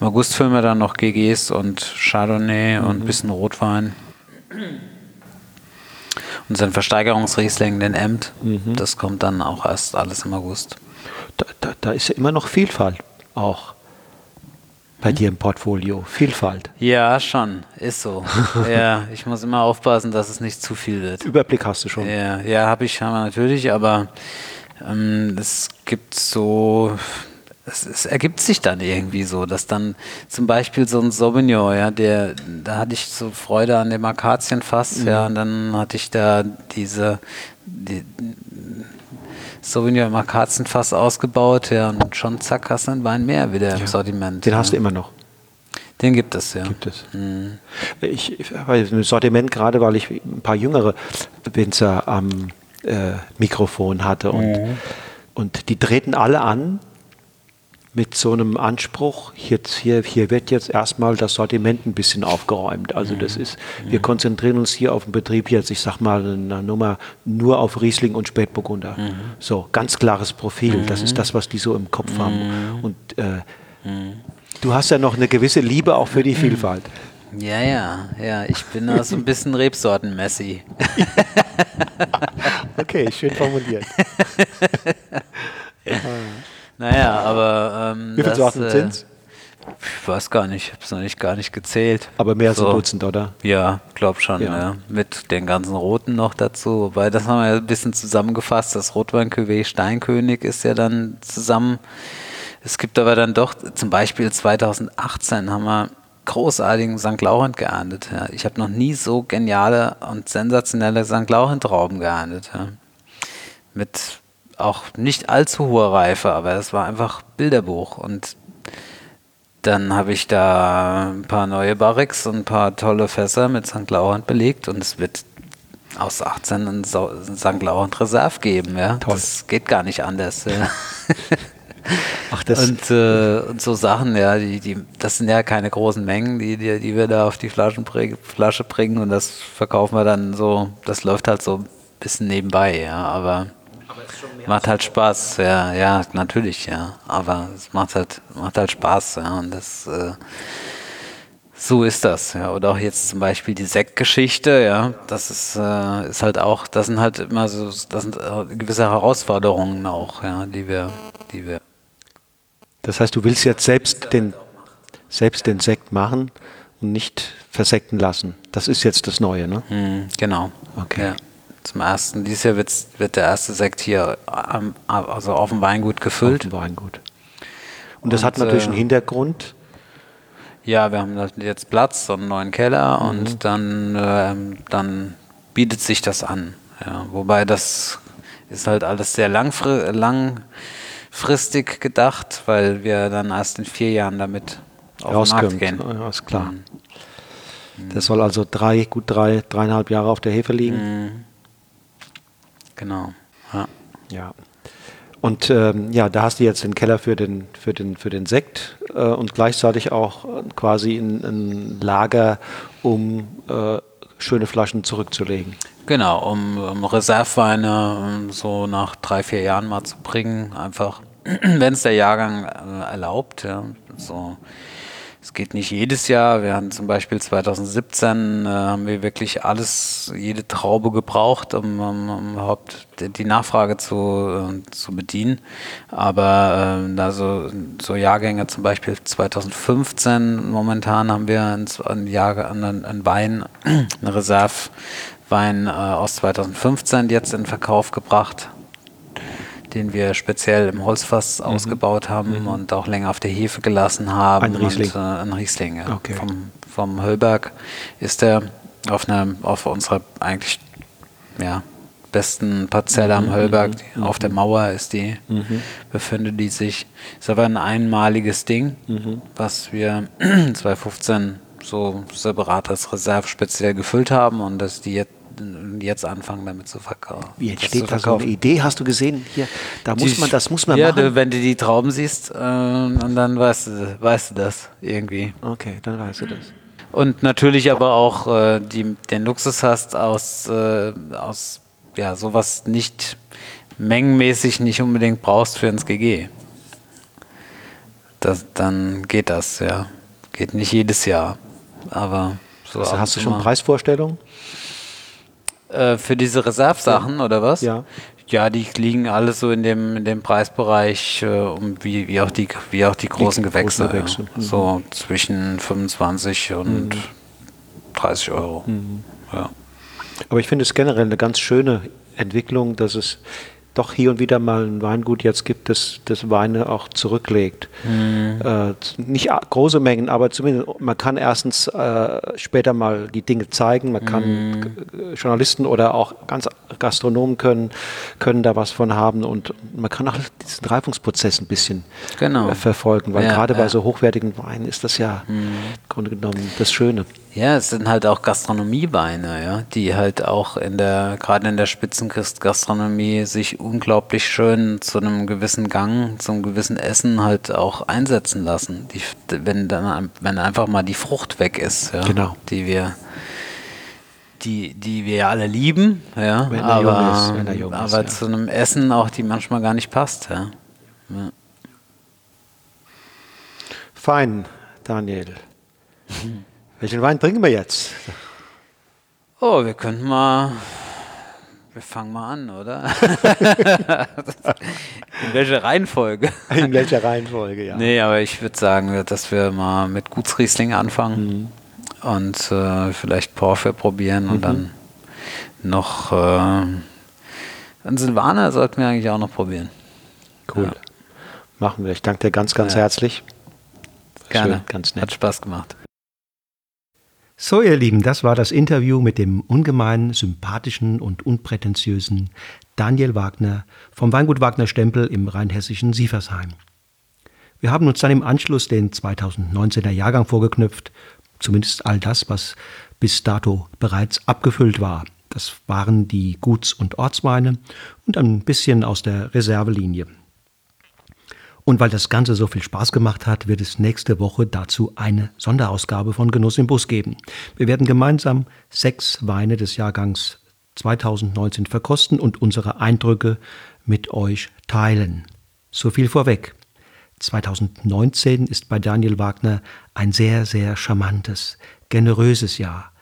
Im August füllen wir dann noch GGs und Chardonnay und Mhm. ein bisschen Rotwein. Unseren Versteigerungsriesling, den Emt, Mhm. das kommt dann auch erst alles im August. Da, da, da ist ja immer noch Vielfalt auch bei dir im Portfolio. Vielfalt. Ja, schon, ist so. ja, ich muss immer aufpassen, dass es nicht zu viel wird. Überblick hast du schon. Ja, ja habe ich wir natürlich, aber ähm, es gibt so, es, es ergibt sich dann irgendwie so, dass dann zum Beispiel so ein Sauvignon, ja, der, da hatte ich so Freude an dem Akazienfass, ja, und dann hatte ich da diese, die, Sauvignon im Akazienfass ausgebaut, ja, und schon zack, hast du einen Wein mehr wieder im Sortiment. Den ja. hast du immer noch. Den gibt es, ja. Gibt es. Mhm. Ich, weil im Sortiment, gerade weil ich ein paar jüngere Winzer am äh, Mikrofon hatte und, Mhm. und die treten alle an mit so einem Anspruch, jetzt hier, hier wird jetzt erstmal das Sortiment ein bisschen aufgeräumt. Also das Mhm. ist, wir konzentrieren uns hier auf den Betrieb jetzt, ich sag mal eine Nummer, nur auf Riesling und Spätburgunder. Mhm. So, ganz klares Profil. Das ist das, was die so im Kopf Mhm. haben. Und äh, du hast ja noch eine gewisse Liebe auch für die Vielfalt. Ja, ja, ja. Ich bin da so ein bisschen Rebsorten-Messi. Okay, schön formuliert. Naja, aber. Ähm, Wie viele das, Sorten äh, sind's? Ich weiß gar nicht, ich habe es noch nicht gar nicht gezählt. Aber mehr als So. ein Dutzend, oder? Ja, glaub schon, Ja. ja. Mit den ganzen Roten noch dazu. Wobei, das haben wir ja ein bisschen zusammengefasst. Das Rotwein-Cuvée Steinkönig ist ja dann zusammen. Es gibt aber dann doch, zum Beispiel 2018 haben wir großartigen St. Laurent geerntet. Ja. Ich habe noch nie so geniale und sensationelle St. Laurent-Trauben geerntet. Ja. Mit auch nicht allzu hoher Reife, aber es war einfach Bilderbuch. Und dann habe ich da ein paar neue Barrix und ein paar tolle Fässer mit St. Laurent belegt und es wird aus 18 ein St. Laurent Reserve geben. Ja? Toll. Das geht gar nicht anders. Ja. Ach, das und, äh, und so Sachen, ja, die, die, das sind ja keine großen Mengen, die, die, die wir da auf die Flaschen bring, Flasche bringen und das verkaufen wir dann so, das läuft halt so ein bisschen nebenbei, ja, aber macht halt Spaß, ja, ja, natürlich, ja. Aber es macht halt, macht halt Spaß, ja. Und das äh, so ist das, ja. Oder auch jetzt zum Beispiel die Sektgeschichte, ja. Das ist, äh, ist halt auch, das sind halt immer so, das sind äh, gewisse Herausforderungen auch, ja, die wir, die wir. Das heißt, du willst jetzt selbst den, selbst den Sekt machen und nicht versekten lassen. Das ist jetzt das Neue, ne? Hm, genau. Okay. Ja. Zum ersten, dieses Jahr wird der erste Sekt hier am, also auf dem Weingut gefüllt. Auf dem Weingut. Und das Und, hat natürlich äh, einen Hintergrund. Ja, wir haben jetzt Platz, so einen neuen Keller Mhm. und dann, ähm, dann bietet sich das an. Ja, wobei das ist halt alles sehr langfri langfristig gedacht, weil wir dann erst in vier Jahren damit auf den Markt gehen. Mhm. Ja, ist klar. Das soll also drei, gut drei, dreieinhalb Jahre auf der Hefe liegen. Mhm. Genau. Ja. Ja. Und ähm, ja, da hast du jetzt den Keller für den, für den, für den Sekt äh, und gleichzeitig auch äh, quasi ein, ein Lager, um äh, schöne Flaschen zurückzulegen. Genau, um, um Reserveweine so nach drei, vier Jahren mal zu bringen, einfach, wenn es der Jahrgang äh, erlaubt. Ja. So, es geht nicht jedes Jahr. Wir hatten zum Beispiel 2017 äh, haben wir wirklich alles, jede Traube gebraucht, um, um, um überhaupt die- Nachfrage zu, äh, zu bedienen. Aber äh, da so, Jahrgänge zum Beispiel 2015 momentan haben wir ein, ein, Jahr, ein, ein Wein, eine Reservewein äh, aus 2015 jetzt in Verkauf gebracht den wir speziell im Holzfass ausgebaut haben und auch länger auf der Hefe gelassen haben. Ein Riesling. Und, äh, ein Riesling, ja. Okay. Vom, vom Höllberg ist der auf, einer auf unserer eigentlich ja, besten Parzelle am Höllberg. Die, Auf der Mauer ist die, befindet die sich. Ist aber ein einmaliges Ding, was wir 2015 so separat als Reserve speziell gefüllt haben und dass die jetzt, jetzt anfangen damit zu verkaufen. Zu entsteht da so eine. Idee? Hast du gesehen? Hier, da muss Die- man, das muss man ja, machen. Du, wenn du die Trauben siehst, äh, und dann weißt du, weißt du das irgendwie. okay, dann weißt du das. Und natürlich aber auch äh, die, den Luxus hast, aus, äh, aus ja, sowas nicht mengenmäßig nicht unbedingt brauchst für ins GG. Das, dann geht das, ja. Geht nicht jedes Jahr. Aber so Also hast du schon. Preisvorstellungen? Äh, für diese Reservesachen oder was? Ja. Ja, die liegen alle so in dem, in dem Preisbereich, äh, um wie, wie, auch die, wie auch die großen Gewächse. großen Gewächse, Ja. So zwischen 25 und 30 Euro. Ja. Aber ich finde es generell eine ganz schöne Entwicklung, dass es doch hier und wieder mal ein Weingut jetzt gibt, das, das Weine auch zurücklegt. Äh, z- nicht große Mengen, aber zumindest man kann erstens äh, später mal die Dinge zeigen, man kann g- Journalisten oder auch ganz Gastronomen können, können da was von haben und man kann auch diesen Reifungsprozess ein bisschen Genau. äh, verfolgen, weil Ja, gerade bei ja. so hochwertigen Weinen ist das ja im Grunde genommen das Schöne. Ja, es sind halt auch Gastronomieweine, ja, die halt auch in der, gerade in der Spitzengastronomie sich unglaublich schön zu einem gewissen Gang, zum gewissen Essen halt auch einsetzen lassen. Die, wenn dann, wenn einfach mal die Frucht weg ist, ja, Genau. die wir, die, die wir ja alle lieben, ja, Wenn er aber, jung ist, er jung ist, aber ja. zu einem Essen auch, die manchmal gar nicht passt, ja. ja. Fein, Daniel. Welchen Wein trinken wir jetzt? Oh, wir könnten mal. Wir fangen mal an, oder? In welcher Reihenfolge? In welcher Reihenfolge, ja. Nee, aber ich würde sagen, dass wir mal mit Gutsriesling anfangen Mhm. und äh, vielleicht Porphyr probieren und dann noch. Äh, einen Silvaner sollten wir eigentlich auch noch probieren. Cool. Ja. Machen wir. Ich danke dir ganz, ganz Ja. herzlich. Gerne. Schön, ganz Hat nett. Spaß gemacht. So, ihr Lieben, das war das Interview mit dem ungemein sympathischen und unprätentiösen Daniel Wagner vom Weingut Wagner Stempel im rheinhessischen Sieversheim. Wir haben uns dann im Anschluss den 2019er Jahrgang vorgeknüpft, zumindest all das, was bis dato bereits abgefüllt war. Das waren die Guts- und Ortsweine und ein bisschen aus der Reservelinie. Und weil das Ganze so viel Spaß gemacht hat, wird es nächste Woche dazu eine Sonderausgabe von Genuss im Bus geben. Wir werden gemeinsam sechs Weine des Jahrgangs 2019 verkosten und unsere Eindrücke mit euch teilen. So viel vorweg. 2019 ist bei Daniel Wagner ein sehr, sehr charmantes, generöses Jahr.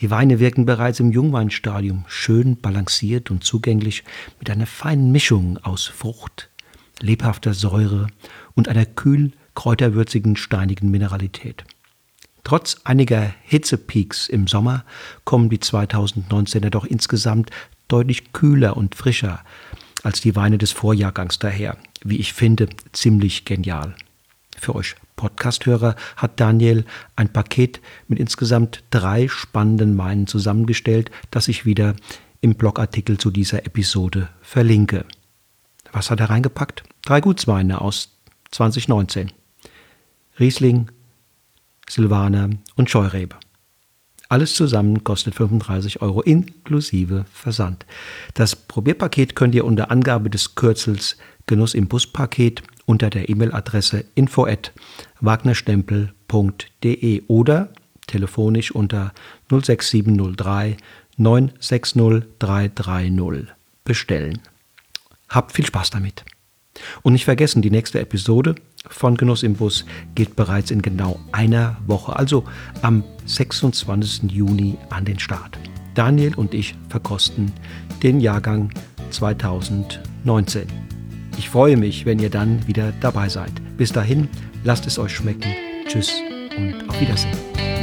Die Weine wirken bereits im Jungweinstadium schön balanciert und zugänglich mit einer feinen Mischung aus Frucht, lebhafter Säure und einer kühl kräuterwürzigen steinigen Mineralität. Trotz einiger Hitzepeaks im Sommer kommen die 2019er doch insgesamt deutlich kühler und frischer als die Weine des Vorjahrgangs daher. Wie ich finde, ziemlich genial. Für euch Podcasthörer hat Daniel ein Paket mit insgesamt drei spannenden Weinen zusammengestellt, das ich wieder im Blogartikel zu dieser Episode verlinke. Was hat er reingepackt? Drei Gutsweine aus 2019. Riesling, Silvaner und Scheurebe. Alles zusammen kostet 35 Euro inklusive Versand. Das Probierpaket könnt ihr unter Angabe des Kürzels Genuss im Buspaket unter der E-Mail-Adresse info at wagnerstempel.de oder telefonisch unter 06703 960 330 bestellen. Habt viel Spaß damit. Und nicht vergessen, die nächste Episode von Genuss im Bus geht bereits in genau einer Woche, also am 26. Juni an den Start. Daniel und ich verkosten den Jahrgang 2019. Ich freue mich, wenn ihr dann wieder dabei seid. Bis dahin, lasst es euch schmecken. Tschüss und auf Wiedersehen.